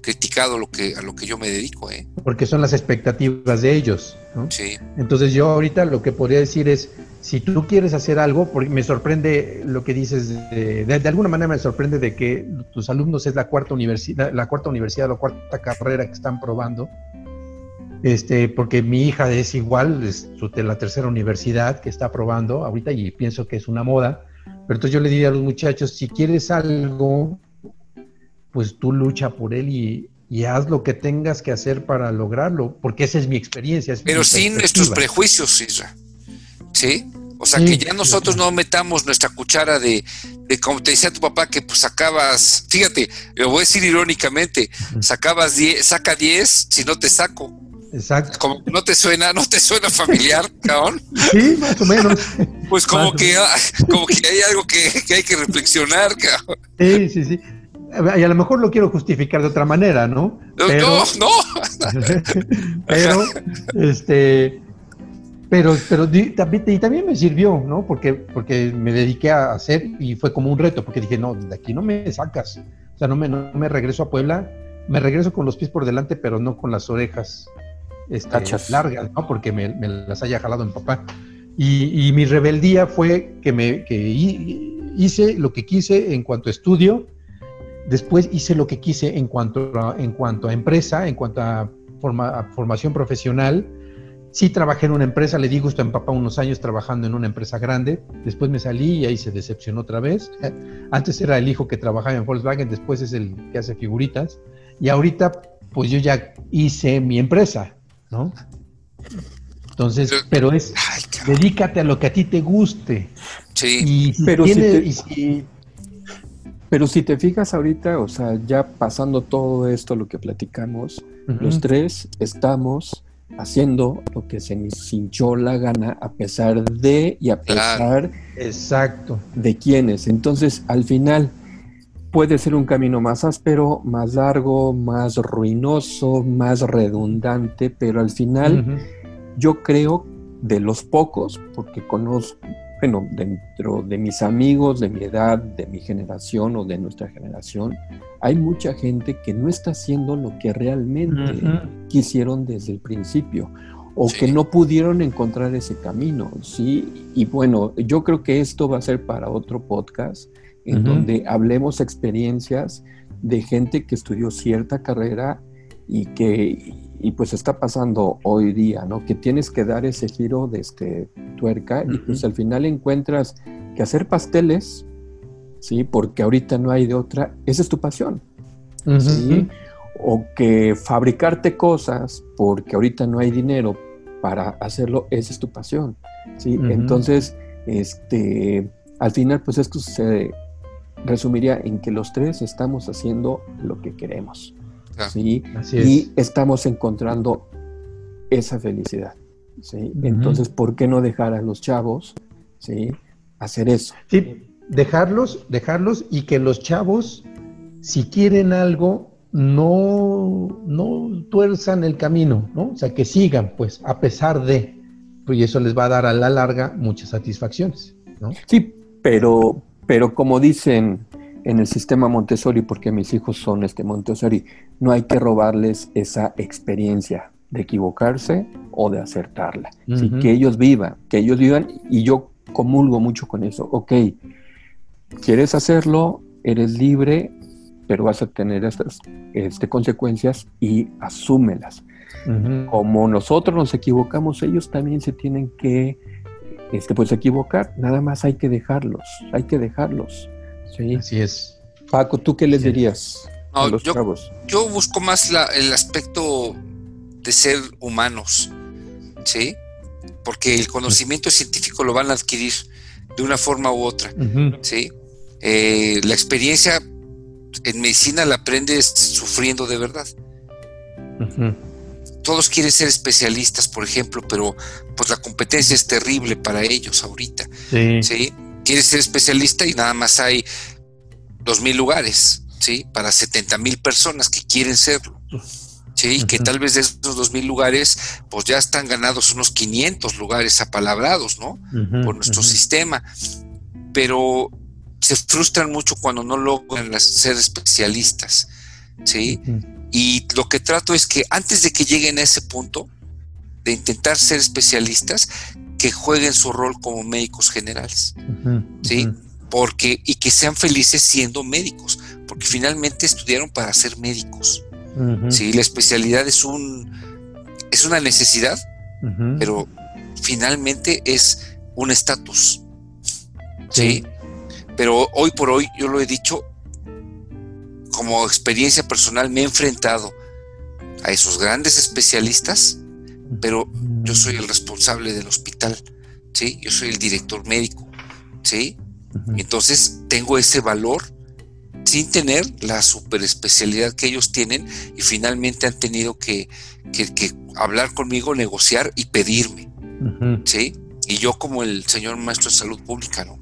C: criticado lo que, a lo que yo me dedico, ¿eh?
A: Porque son las expectativas de ellos, ¿no?
C: Sí.
A: Entonces yo ahorita lo que podría decir es, si tú quieres hacer algo, porque me sorprende lo que dices, de, de, alguna manera me sorprende de que tus alumnos es la cuarta universidad, la cuarta universidad, la cuarta carrera que están probando, este, porque mi hija es igual, es de la tercera universidad que está probando ahorita y pienso que es una moda. Pero entonces yo le diría a los muchachos, si quieres algo, pues tú lucha por él y, y haz lo que tengas que hacer para lograrlo, porque esa es mi experiencia. Es
C: Pero
A: mi
C: sin nuestros prejuicios, Isra. ¿Sí? O sea, sí, que ya nosotros no metamos nuestra cuchara de, de, como te decía tu papá, que pues sacabas, fíjate, lo voy a decir irónicamente, sacabas 10, saca 10 si no te saco.
A: Exacto.
C: Como que no te suena, no te suena familiar, cabrón.
A: Sí, más o menos.
C: Pues como que, como que hay algo que, que, hay que reflexionar, cabrón.
A: Sí, sí, sí. Y a lo mejor lo quiero justificar de otra manera, ¿no?
C: Pero, no, no.
A: pero, este, pero, pero también, y también me sirvió, ¿no? Porque, porque me dediqué a hacer y fue como un reto, porque dije, no, de aquí no me sacas. O sea, no me, no me regreso a Puebla, me regreso con los pies por delante, pero no con las orejas este, largas, ¿no? Porque me, me, las haya jalado mi papá. Y, y mi rebeldía fue que, me, que hice lo que quise en cuanto a estudio, después hice lo que quise en cuanto a, en cuanto a empresa, en cuanto a, forma, a formación profesional. Sí trabajé en una empresa, le di gusto a mi papá unos años trabajando en una empresa grande, después me salí y ahí se decepcionó otra vez. Antes era el hijo que trabajaba en Volkswagen, después es el que hace figuritas. Y ahorita, pues yo ya hice mi empresa, ¿no? Entonces, pero es, dedícate a lo que a ti te guste.
C: Sí.
A: Y si
B: pero,
A: tiene,
B: si te,
A: y si,
B: pero si te fijas ahorita, o sea, ya pasando todo esto, lo que platicamos, uh -huh. los tres estamos haciendo lo que se nos hinchó la gana a pesar de y a pesar
A: exacto
B: de quienes. Entonces, al final puede ser un camino más áspero, más largo, más ruinoso, más redundante, pero al final uh -huh. yo creo de los pocos, porque conozco, bueno, dentro de mis amigos de mi edad, de mi generación o de nuestra generación, hay mucha gente que no está haciendo lo que realmente uh -huh. quisieron desde el principio o sí. que no pudieron encontrar ese camino, ¿sí? Y bueno, yo creo que esto va a ser para otro podcast en uh -huh. donde hablemos experiencias de gente que estudió cierta carrera y que y pues está pasando hoy día, ¿no? Que tienes que dar ese giro de este tuerca uh -huh. y pues al final encuentras que hacer pasteles, ¿sí? Porque ahorita no hay de otra, esa es tu pasión, uh -huh. ¿sí? O que fabricarte cosas porque ahorita no hay dinero para hacerlo, esa es tu pasión, ¿sí? Uh -huh. Entonces, este, al final pues esto se resumiría en que los tres estamos haciendo lo que queremos. ¿Sí? Y estamos encontrando esa felicidad. ¿sí? Uh -huh. Entonces, ¿por qué no dejar a los chavos ¿sí? hacer eso?
A: Sí, dejarlos, dejarlos y que los chavos, si quieren algo, no, no tuerzan el camino, ¿no? O sea, que sigan, pues, a pesar de, pues, y eso les va a dar a la larga muchas satisfacciones, ¿no?
B: Sí, pero, pero como dicen en el sistema Montessori, porque mis hijos son este Montessori, no hay que robarles esa experiencia de equivocarse o de acertarla. Uh -huh. ¿sí? Que ellos vivan, que ellos vivan, y yo comulgo mucho con eso. Ok, quieres hacerlo, eres libre, pero vas a tener estas este, consecuencias y asúmelas. Como nosotros nos equivocamos, ellos también se tienen que este, pues equivocar, nada más hay que dejarlos, hay que dejarlos. ¿Sí?
A: Así es.
B: Paco, ¿tú qué les dirías a los
C: yo, Yo busco más el aspecto de ser humanos, ¿sí? Porque el conocimiento científico lo van a adquirir de una forma u otra, ¿sí? Eh, la experiencia en medicina la aprendes sufriendo de verdad todos quieren ser especialistas, por ejemplo, pero pues la competencia es terrible para ellos ahorita. Sí. Quieres ser especialista y nada más hay dos mil lugares, ¿sí? Para 70 mil personas que quieren serlo. Sí, que tal vez de esos dos mil lugares, pues ya están ganados unos 500 lugares apalabrados, ¿no? Por nuestro sistema. Pero se frustran mucho cuando no logran ser especialistas, ¿sí? Y lo que trato es que antes de que lleguen a ese punto, de intentar ser especialistas, que jueguen su rol como médicos generales. ¿Sí? Porque, y que sean felices siendo médicos, porque finalmente estudiaron para ser médicos. ¿Sí? La especialidad es un es una necesidad, pero finalmente es un estatus. ¿sí? Pero hoy por hoy, yo lo he dicho, como experiencia personal me he enfrentado a esos grandes especialistas, pero yo soy el responsable del hospital, ¿sí? Yo soy el director médico, ¿sí? Entonces tengo ese valor sin tener la super especialidad que ellos tienen y finalmente han tenido que, hablar conmigo, negociar y pedirme, ¿sí? Y yo como el señor maestro de salud pública, ¿no?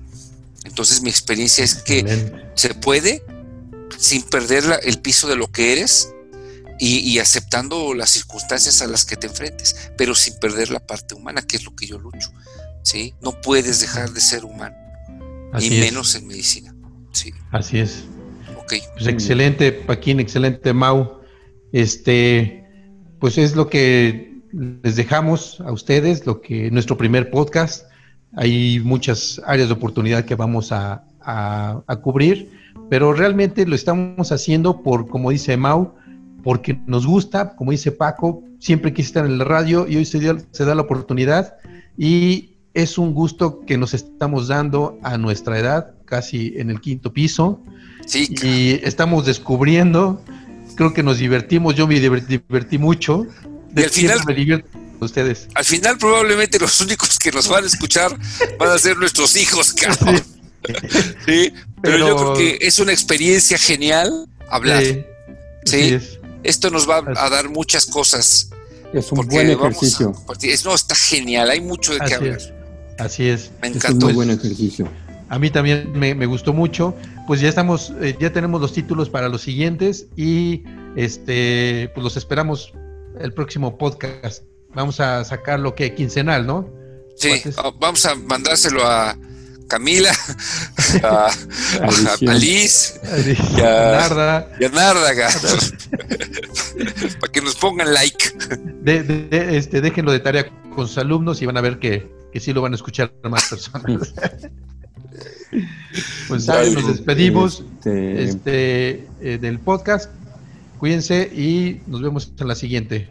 C: Entonces mi experiencia es que se puede, sin perder el piso de lo que eres y, aceptando las circunstancias a las que te enfrentes, pero sin perder la parte humana, que es lo que yo lucho. ¿sí? No puedes dejar de ser humano, y menos en medicina. ¿sí?
A: Así es. Okay. Pues excelente, Paquín, excelente, Mau. Este, pues es lo que les dejamos a ustedes, lo que nuestro primer podcast. Hay muchas áreas de oportunidad que vamos a, a cubrir pero realmente lo estamos haciendo por, como dice Mau, porque nos gusta, como dice Paco, siempre quise estar en la radio y hoy se, se da la oportunidad y es un gusto que nos estamos dando a nuestra edad, casi en el quinto piso. Sí, Y estamos descubriendo, creo que nos divertimos, yo me divertí, mucho.
C: De al final, me ustedes. Al final probablemente los únicos que nos van a escuchar van a ser nuestros hijos, cabrón. Sí, pero, yo creo que es una experiencia genial hablar. Sí, esto nos va a dar muchas cosas.
B: Es un buen ejercicio.
C: no, está genial, hay mucho de qué hablar.
A: Así es.
B: Me encantó. Es un muy buen ejercicio.
A: A mí también me, gustó mucho. Pues ya estamos, eh, ya tenemos los títulos para los siguientes y este, pues los esperamos el próximo podcast. Vamos a sacar lo que quincenal, ¿no?
C: Sí, vamos a mandárselo a, Camila, a, Liz,
A: y a, Narda,
C: y a Narda para que nos pongan like.
A: De, este, déjenlo de tarea con sus alumnos y van a ver que, que sí lo van a escuchar más personas. pues nos despedimos este, este eh, del podcast. Cuídense y nos vemos en la siguiente.